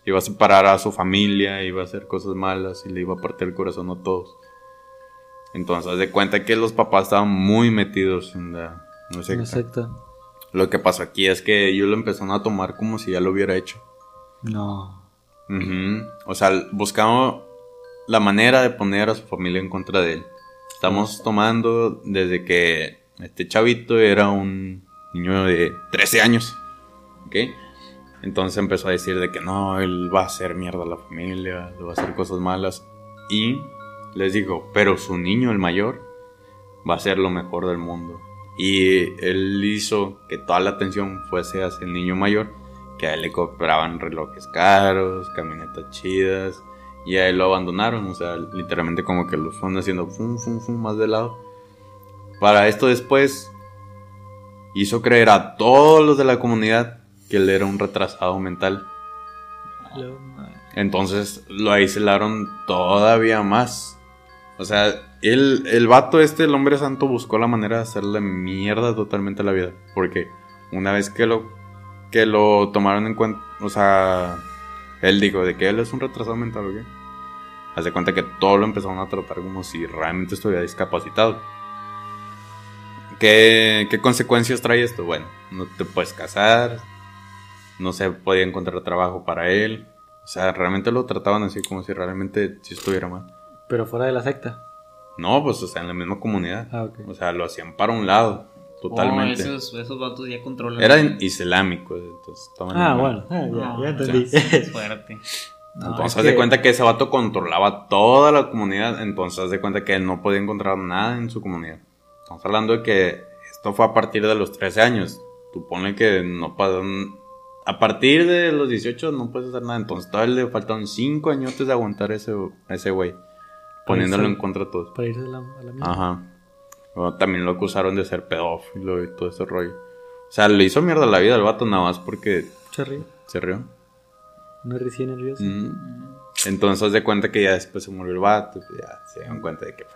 iba a separar a su familia, iba a hacer cosas malas y le iba a partir el corazón a todos. Entonces, de cuenta que los papás estaban muy metidos en la, en la secta. Una secta. Lo que pasó aquí es que ellos lo empezaron a tomar como si ya lo hubiera hecho. No. Ujú. O sea, buscamos la manera de poner a su familia en contra de él. Estamos tomando desde que este chavito era un niño de 13 años. ¿Ok? Entonces empezó a decir de que no, él va a hacer mierda a la familia, le va a hacer cosas malas. Y les dijo, pero su niño, el mayor, va a ser lo mejor del mundo. Y él hizo que toda la atención fuese hacia el niño mayor que a él le compraban relojes caros, camionetas chidas, y a él lo abandonaron, o sea, literalmente como que lo fueron haciendo fum, fum, fum, más de lado. Para esto después hizo creer a todos los de la comunidad que él era un retrasado mental. Entonces lo aislaron todavía más. O sea, el, el vato este, el hombre santo, buscó la manera de hacerle mierda totalmente a la vida. Porque una vez que lo, que lo tomaron en cuenta, o sea, él dijo de que él es un retrasado mental, ¿o qué? Hace cuenta que todo lo empezaron a tratar como si realmente estuviera discapacitado. ¿Qué, ¿Qué consecuencias trae esto? Bueno, no te puedes casar, no se podía encontrar trabajo para él. O sea, realmente lo trataban así como si realmente sí estuviera mal. Pero fuera de la secta. No, pues, o sea, en la misma comunidad. Ah, ok. O sea, lo hacían para un lado, totalmente. Oh, esos, esos vatos ya controlan. Eran islámicos, entonces Ah, en- bueno. Ah, ya, No, ya entendí. Es fuerte. No, Entonces, es haz de que- cuenta que ese vato controlaba toda la comunidad. Entonces, haz de cuenta que él no podía encontrar nada en su comunidad. Estamos hablando de que esto fue a partir de los 13 años. Tú ponle que no pasan. A partir de los 18 no puedes hacer nada. Entonces, todavía le faltaron 5 años de aguantar ese, a ese güey. Poniéndolo Pues, en contra de todos. Para irse a la, a la mierda. Ajá. Luego también lo acusaron de ser pedófilo y todo ese rollo. O sea, le hizo mierda la vida al vato nada más porque Se ríe. se rió. Una risa nerviosa. Mm. Entonces, de cuenta que ya después se murió el vato. pues ya se dieron cuenta de que pues,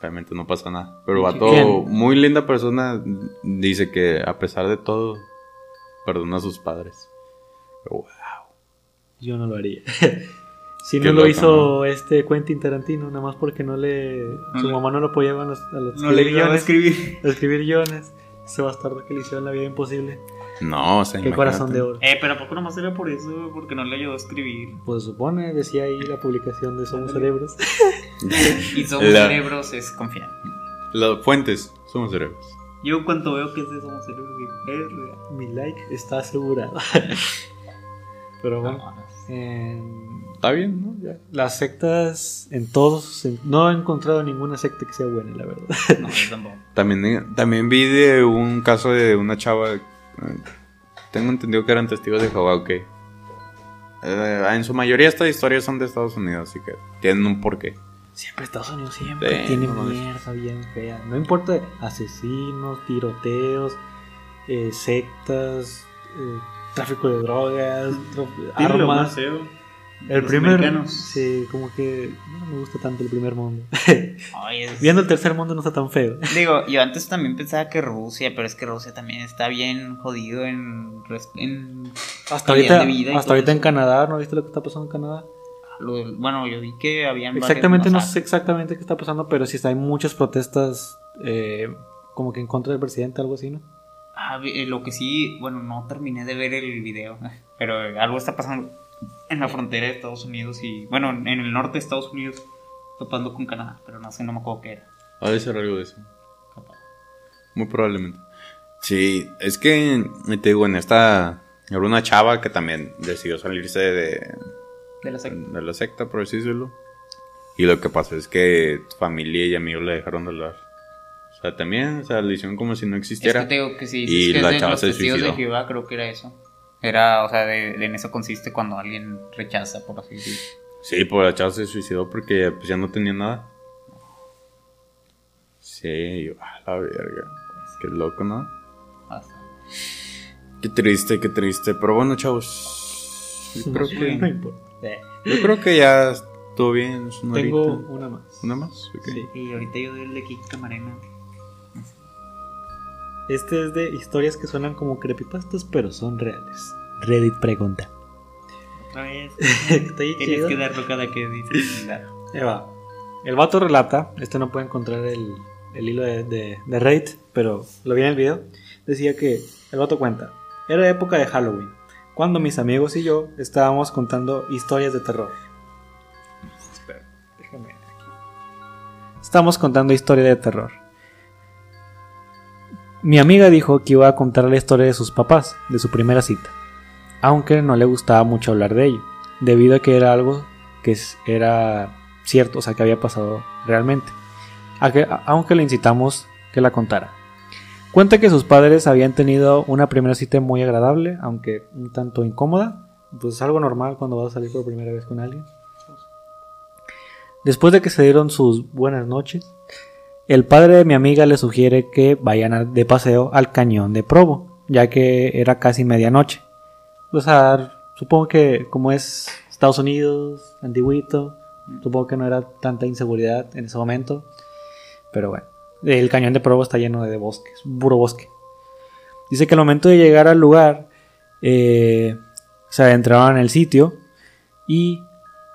realmente no pasa nada. Pero el vato, ¿Quién? muy linda persona, dice que a pesar de todo, perdona a sus padres. Pero, wow. Yo no lo haría. si Qué no lo hizo este Quentin Tarantino, nada más porque no le. No su le- mamá no lo apoyaba los, a los No le escribir iba a guiones. escribir. a escribir guiones. Ese bastardo que le hicieron la vida imposible. No, o sea, Qué imagínate. corazón de oro. Eh, pero ¿a poco nomás era por eso? Porque no le ayudó a escribir. Pues supone, decía ahí la publicación de Somos Cerebros. Y somos La- cerebros es confiar. Las fuentes somos cerebros. Yo cuando veo que es de somos cerebros digo, es real. Mi like está asegurado. Pero bueno, No, en Está bien, ¿no? Ya. las sectas, en todos, en- no he encontrado ninguna secta que sea buena, la verdad. no, yo tampoco. También, también vi de un caso de una chava. eh, Tengo entendido que eran testigos de Jehová, ok. Eh, en su mayoría estas historias son de Estados Unidos, así que tienen un porqué. Siempre Estados Unidos siempre Sí, tiene no mierda bien fea. No importa asesinos, tiroteos, eh, sectas, eh, tráfico de drogas, armas. El Los primer. americanos. Sí, como que no me gusta tanto el primer mundo. Ay, es- Viendo el tercer mundo no está tan feo. Digo, yo antes también pensaba que Rusia, pero es que Rusia también está bien jodido en, Hasta ahorita, de vida hasta ahorita en. Canadá, ¿no viste lo que está pasando en Canadá? lo bueno, yo vi que habían Exactamente, no sé exactamente qué está pasando, pero sí hay muchas protestas eh, como que en contra del presidente, algo así, ¿no? Ah, eh, lo que sí, bueno, no terminé de ver el video, pero algo está pasando en la frontera de Estados Unidos y, bueno, en el norte de Estados Unidos, topando con Canadá, pero no sé, no me acuerdo qué era. Ha de ser algo de eso. Muy probablemente. Sí, es que, te digo, en esta... Era una chava que también decidió salirse de, De la secta. de la secta, por así decirlo. Y lo que pasó es que familia y amigos le dejaron de hablar. O sea, también, o sea, le hicieron como si no Es existiera. que te digo que sí, Y dices que la es chava los se testigos de suicidó. Jehová, creo que era eso. Era, o sea, de, de- en eso consiste cuando alguien rechaza, por así decirlo. Sí, pues la chava se suicidó porque pues, ya no tenía nada. Sí, yo, a la verga. Qué loco, ¿no? Qué triste, qué triste. Pero bueno, chavos. Yo creo No que, importa. yo creo que ya estuvo bien. Una Tengo horita. una más. ¿Una más? Ok. Sí. Y ahorita yo doy el de Kiki Camarena. Este es de historias que suenan como creepypastas, pero son reales. Reddit pregunta. Otra vez. Tienes chido. que darlo cada que dices. Ahí va. El vato relata, este no puede encontrar el, el hilo de, de, de Reddit, pero lo vi en el video. Decía que el vato cuenta, era época de Halloween, cuando mis amigos y yo estábamos contando historias de terror. Espera, déjame aquí. Estamos contando historia de terror. Mi amiga dijo que iba a contar la historia de sus papás, de su primera cita, aunque no le gustaba mucho hablar de ello, debido a que era algo que era cierto, o sea, que había pasado realmente, aunque le incitamos que la contara. Cuenta que sus padres habían tenido una primera cita muy agradable, aunque un tanto incómoda, pues es algo normal cuando vas a salir por primera vez con alguien. Después de que se dieron sus buenas noches, el padre de mi amiga le sugiere que vayan de paseo al cañón de Provo, ya que era casi medianoche. O sea, supongo que como es Estados Unidos, antiguito, supongo que no era tanta inseguridad en ese momento. Pero bueno, el cañón de Provo está lleno de bosques, puro bosque. Dice que al momento de llegar al lugar, eh, se adentraron en el sitio y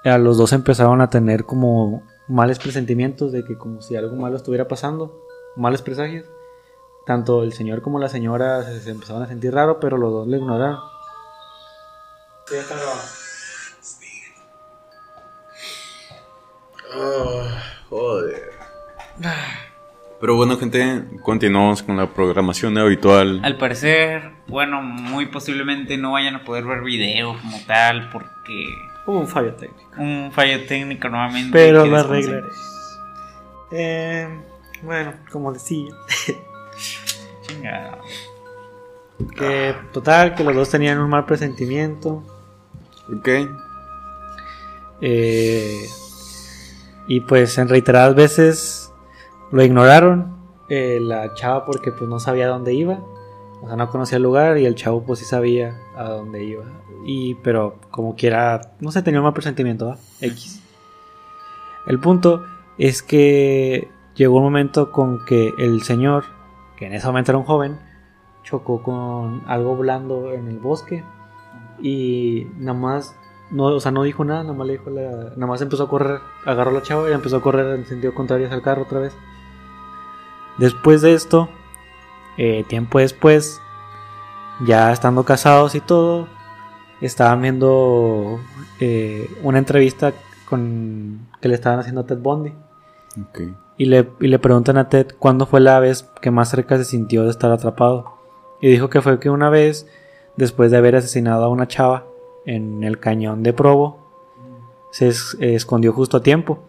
a los dos empezaron a tener como males presentimientos de que como si algo malo estuviera pasando, males presagios. Tanto el señor como la señora se, se empezaron a sentir raro, pero los dos le ignoraron. joder. Pero bueno, gente, continuamos con la programación habitual. Al parecer, bueno, muy posiblemente no vayan a poder ver video como tal porque Hubo un fallo técnico. un fallo técnico nuevamente. Pero lo arreglaré. Eh, bueno, como decía, Chingada. que total, que los dos tenían un mal presentimiento. Ok. eh, y pues en reiteradas veces lo ignoraron. eh, la chava porque pues no sabía dónde iba. O sea, no conocía el lugar y el chavo pues sí sabía a dónde iba. Y pero como quiera, no sé, tenía un mal presentimiento, ¿va? X. El punto es que llegó un momento con que el señor, que en ese momento era un joven, chocó con algo blando en el bosque y nada más no, o sea, no dijo nada, nada más le dijo la, nada más empezó a correr, agarró a la chava y empezó a correr en sentido contrario hacia el carro otra vez. Después de esto, eh, tiempo después, ya estando casados y todo, estaban viendo eh, una entrevista con que le estaban haciendo a Ted Bundy. Y le, y le preguntan a Ted cuándo fue la vez que más cerca se sintió de estar atrapado. Y dijo que fue que una vez, después de haber asesinado a una chava en el cañón de Provo, se es- eh, escondió justo a tiempo.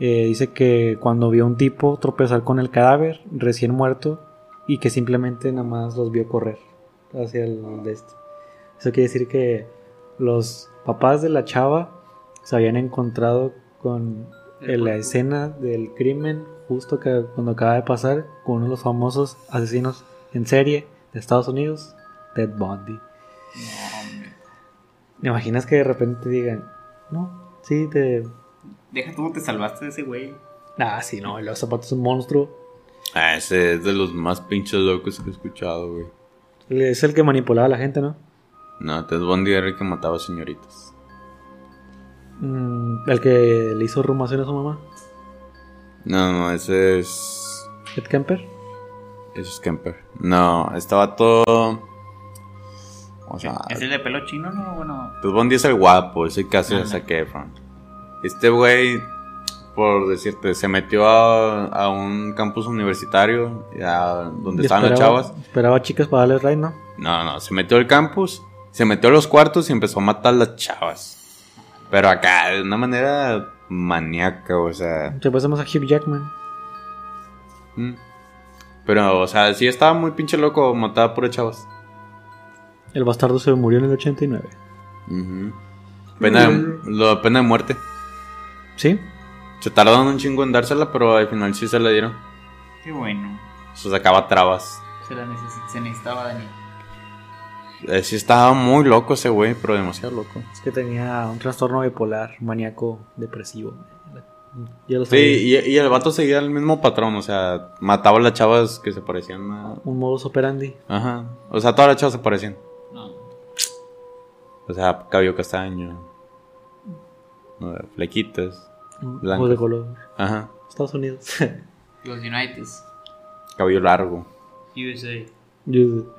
Eh, dice que cuando vio a un tipo tropezar con el cadáver recién muerto y que simplemente nada más los vio correr hacia el de este. Eso quiere decir que los papás de la chava se habían encontrado con en la escena del crimen justo que cuando acaba de pasar con uno de los famosos asesinos en serie de Estados Unidos, Ted Bundy. No, hombre. ¿Me imaginas que de repente digan, No, sí, te. Deja tú, te salvaste de ese güey. Ah, sí, no, los zapatos es un monstruo. Ah, ese es de los más pinches locos que he escuchado, güey. Es el que manipulaba a la gente, ¿no? No, Ted Bundy era el que mataba señoritas. Mm, el que le hizo rumación a su mamá. No, no, ese es. Ed Kemper. Ese es Kemper. No, estaba todo. O sea, ¿Es el de pelo chino, no? Bueno, Ted Bundy es el guapo, es el que hace a Ajá. Zac Efron. Este güey, por decirte, se metió a, a un campus universitario, donde Y estaban las chavas. Esperaba chicas para darle raid, ¿no? No, no, se metió al campus, se metió a los cuartos y empezó a matar a las chavas. Pero acá, de una manera maníaca, o sea. Se pasamos a Hugh Jackman. mm. Pero, o sea, sí estaba muy pinche loco, mataba puras chavas. El bastardo se murió en el 89. Ujú. Pena, de, lo, pena de muerte. ¿Sí? Se tardaron un chingo en dársela, pero al final sí se la dieron. qué bueno. Se sacaba trabas. Se, la necesi- se necesitaba, Dani. Eh, sí estaba muy loco ese güey, pero demasiado loco. Es que tenía un trastorno bipolar, maníaco, depresivo. Ya lo Sí, y, y el vato seguía el mismo patrón, o sea, mataba a las chavas que se parecían a... Un modus operandi. Ajá. O sea, todas las chavas se parecían. No. O sea, cabello castaño. Flequitas. Blancos. ojos de color. Ajá. Estados Unidos. Los Uniteds. Cabello largo. USA. Yo-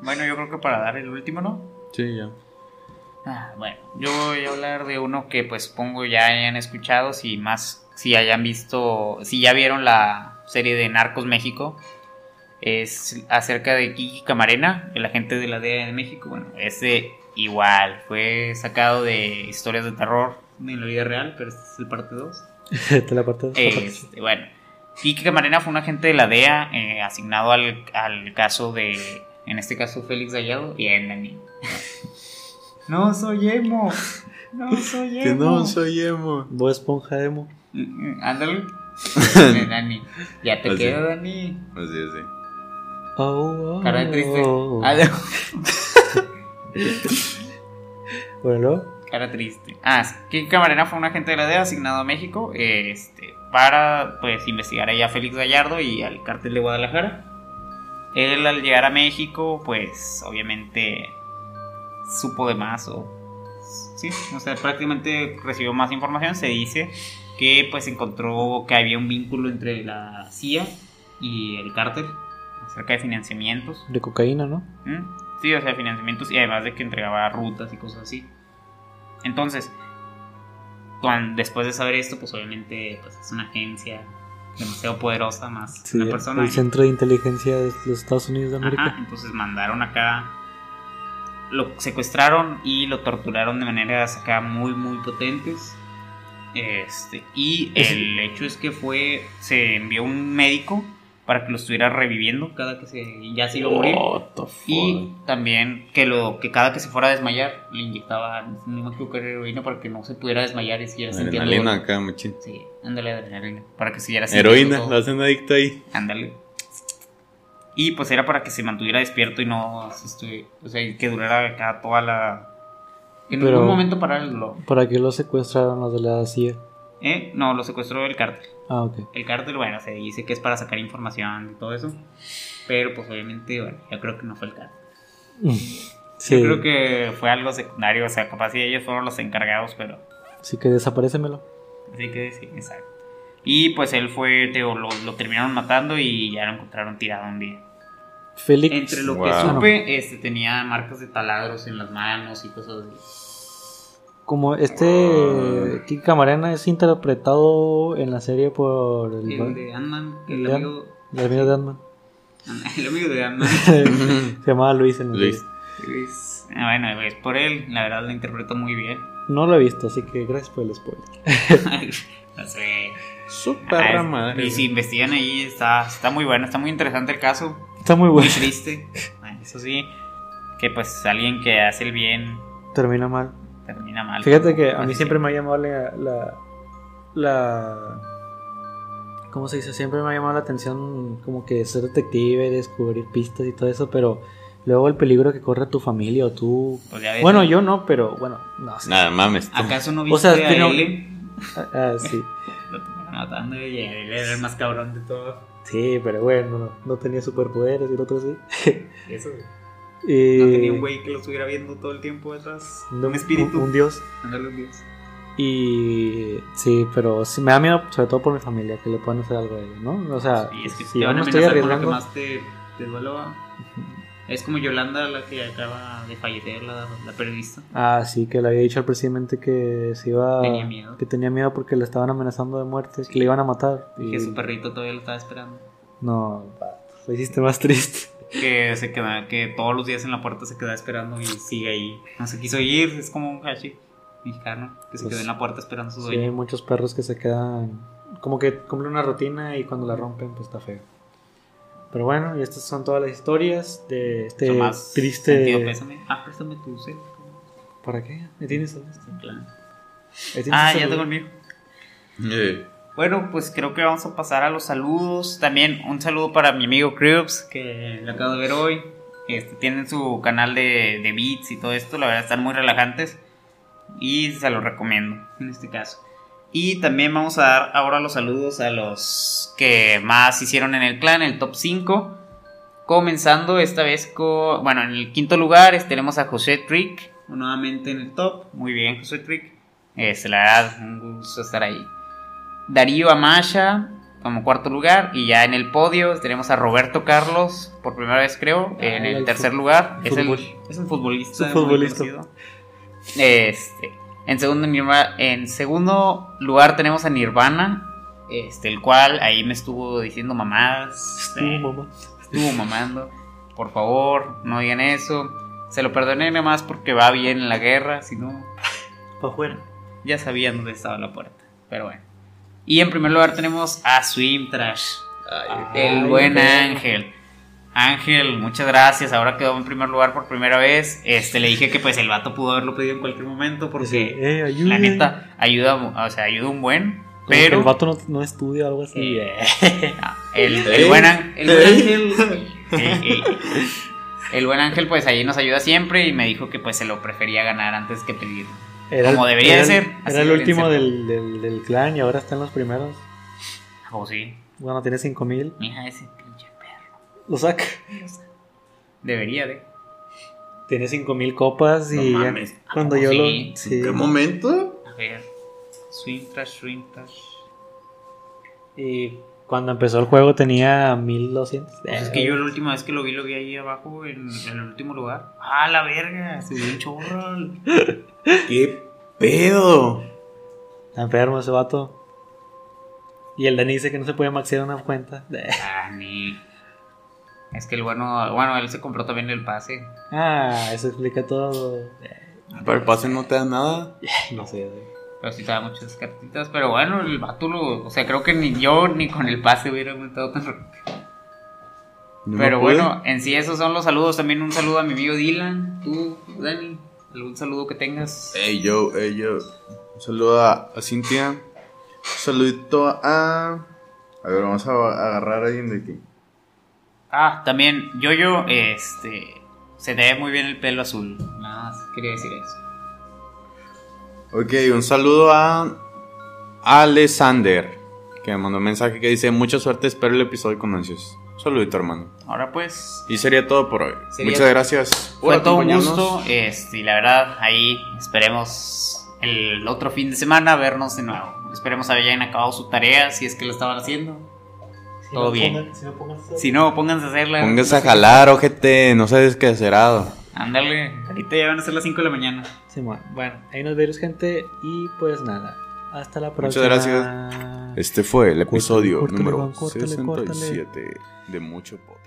Bueno, yo creo que para dar el último, ¿no? Sí, ya. Ah, bueno, yo voy a hablar de uno que pues pongo ya hayan escuchado, si más, si hayan visto, si ya vieron la serie de Narcos México, es acerca de Kiki Camarena, el agente de la DEA de México, bueno, ese igual, fue sacado de historias de terror en la vida real, pero este es el parte 2. Te la apartas. Este, bueno, Kiki Camarena fue un agente de la DEA eh, asignado al, al caso de, en este caso, Félix Gallardo y en Dani. No soy emo. No soy emo. Que no soy emo. Bob Esponja emo. Mm, Ándale. Dani. Ya te Así. queda, Dani. Así, así. Oh, oh, Cara de triste. oh. Ah, Bueno. Cara triste. Ah, sí. Kiki Camarena fue un agente de la DEA asignado a México este, para pues investigar ahí a Félix Gallardo y al cártel de Guadalajara. Él al llegar a México, pues obviamente supo de más o sí, o sea, prácticamente recibió más información. Se dice que pues encontró que había un vínculo entre la CIA y el cártel acerca de financiamientos. De cocaína, ¿no? ¿Mm? Sí, o sea, financiamientos y además de que entregaba rutas y cosas así. Entonces, después de saber esto, pues obviamente pues, es una agencia demasiado poderosa, más Sí, una persona. el Centro de Inteligencia de los Estados Unidos de América. Ajá, entonces mandaron acá, lo secuestraron y lo torturaron de maneras acá muy, muy potentes. Este, y el hecho es que fue, se envió un médico para que lo estuviera reviviendo cada que se, ya se iba a morir. What the fuck? Y también que lo que cada que se fuera a desmayar le inyectaba, no me equivoco, era heroína para que no se pudiera desmayar y siguiera sintiendo Adrenalina acá, machín. Sí, ándale adrenalina, para que siguiera sintiendo Heroína, todo. lo hacen adicto ahí. Ándale. Y pues era para que se mantuviera despierto y no se estu- o sea, que durara acá toda la en Pero- ningún momento para el lo, ¿Para qué lo secuestraron los de la CIA? ¿eh? No, lo secuestró el cártel. Ah, ok. El cártel, bueno, se dice que es para sacar información y todo eso. Pero pues obviamente, bueno, yo creo que no fue el cártel. Sí, Yo creo que fue algo secundario, o sea, capaz si ellos fueron los encargados, pero sí que desaparecemelo. así que sí, exacto. Y pues él fue, te digo, lo, lo terminaron matando y ya lo encontraron tirado un día. Félix. Entre lo Wow. que supe, este tenía marcas de taladros en las manos y cosas así. Como este Kiki Camarena es interpretado en la serie por el, El de Ant-Man, el el amigo, el amigo de Ant-Man. el amigo de Ant-Man. Se llamaba Luis en la Luis. Luis. Ah, bueno, es por él, la verdad lo interpretó muy bien. No lo he visto, así que gracias por el spoiler. no sé. Su Ah, madre. Y si investigan ahí, está, está muy bueno, está muy interesante el caso. Está muy Muy bueno. triste. Ah, Eso sí, que pues alguien que hace el bien Termina mal. Termina mal. Fíjate que a mí siempre me ha llamado la, la, la- ¿Cómo se dice? Siempre me ha llamado la atención como que ser detective, descubrir pistas y todo eso, pero Luego el peligro que corre tu familia o tú. Pues ya ves, Bueno, ¿no? yo no, pero bueno, no sé. Nada, mames. tú. ¿Acaso no O viste sea, a pero- L? Ah, ah, sí. Lo terminaron matando y él era el más cabrón de todo. Sí, pero bueno, no, no tenía superpoderes y el otro sí. Eso. Y- No tenía un güey que lo estuviera viendo todo el tiempo detrás. no- Un espíritu. Un, un dios. Ándale, un dios. Y sí, pero sí me da miedo, sobre todo por mi familia, que le puedan hacer algo a ellos, ¿no? O sea, Y es que si te van a estoy con lo que arriesgando. más te, te duele, va. Es como Yolanda, la que acaba de fallecer, la, la periodista. Ah, sí, que le había dicho al presidente que se iba. Tenía miedo. Que tenía miedo porque le estaban amenazando de muerte, que le iban a matar. Y que su perrito todavía lo estaba esperando. No, lo hiciste más triste. Que se queda, que todos los días en la puerta se queda esperando y sigue ahí. No se quiso ir, es como un hashi mexicano que se Pues, quedó en la puerta esperando a su Sí, hay dueño. muchos perros que se quedan. Como que cumplen una rutina y cuando la rompen, pues está feo. Pero bueno, y estas son todas las historias de este Son más sentido triste. pésame. Ah, préstame tu cel. ¿Para qué? ¿Me tienes esto? Claro. ¿Me tienes Ah, ya tengo el mío. Eh, Bueno, pues creo que vamos a pasar a los saludos. También un saludo para mi amigo Cribs, que lo acabo de ver hoy. Este, tienen su canal de, beats y todo esto, la verdad están muy relajantes. Y se los recomiendo en este caso. Y también vamos a dar ahora los saludos a los que más hicieron en el clan, el top 5. Comenzando esta vez con. Bueno, en el quinto lugar es- tenemos a José Trick, nuevamente en el top. Muy bien, José Trick. Este, la verdad, un gusto estar ahí. Darío Amasha como cuarto lugar. Y ya en el podio tenemos a Roberto Carlos, por primera vez creo, en Ah, el el tercer lugar. Es, el, fútbol. es un futbolista. Es un futbolista. Este, en segundo, en segundo lugar tenemos a Nirvana. Este, el cual ahí me estuvo diciendo mamadas. Tú, eh, mamá. estuvo mamando. Por favor, no digan eso. Se lo perdoné nada más porque va bien en la guerra. Si no, Para afuera. ya sabían dónde estaba la puerta. Pero bueno. Y en primer lugar tenemos a Swim Trash. El Ay, buen. Ángel. Ángel, muchas gracias. Ahora quedó en primer lugar por primera vez. Este le dije que pues el vato pudo haberlo pedido en cualquier momento porque Eh, ayuda. la neta ayuda, o sea, ayuda un buen. Como que Pero El vato no, no estudia o algo así. Sí. Eh. El, el buen, el buen ángel. El buen ángel, pues ahí nos ayuda siempre y me dijo que pues se lo prefería ganar antes que pedir. Era Como debería era ser, Era el último ser. del, del, del clan y ahora están los primeros. Oh, sí. Bueno, tiene 5000. Mija, ese pinche perro. Lo saca. Debería de. Tiene 5000 copas y No ya- mames. cuando ¿A yo lo. sí? ¿En qué momento? A ver. Swing trash, swing trash. Y cuando empezó el juego tenía 1200. Pues es que yo la última vez que lo vi, lo vi ahí abajo en, en el último lugar. ¡Ah, la verga! Subió un chorro. ¿Qué pedo? Está enfermo ese vato. Y el Dani dice que no se puede maxear una cuenta. Ah, ni. Es que el bueno. Bueno, él se compró también el pase. Ah, eso explica todo. Para el pase no te da nada. No sé. Pero sí te da muchas cartitas. Pero bueno, el vato lo. O sea, creo que ni yo ni con el pase hubiera aumentado tan rápido. No Pero bueno, en sí esos son los saludos. También un saludo a mi amigo Dylan. Tú, Dani. ¿Algún saludo que tengas? Ey, yo, ey, yo. Un saludo a, a Cintia. Un saludito a. A ver, vamos a agarrar a alguien de aquí. Ah, también Yo-Yo, este. Se te ve muy bien el pelo azul. Nada más quería decir eso. Ok, un saludo a. Alexander. Que me mandó un mensaje que dice: Mucha suerte, espero el episodio con ansios. Saludito, hermano. Ahora pues. Y sería todo por hoy. Muchas gracias por Fue todo un gusto. Este, y la verdad, ahí esperemos el otro fin de semana vernos de nuevo. Esperemos hayan acabado su tarea si es que lo estaban haciendo. Todo bien. si no pongan Si no, pónganse a hacerla. Póngase a jalar, ojete, no seas descacerado. Ándale, ahorita ya van a ser las 5 de la mañana. Bueno, ahí nos vemos, gente. Y pues nada. Hasta la Muchas próxima. gracias. Este fue el Córtale, episodio córtale, número Juan, córtale, córtale. 67 de Mucho Podcast.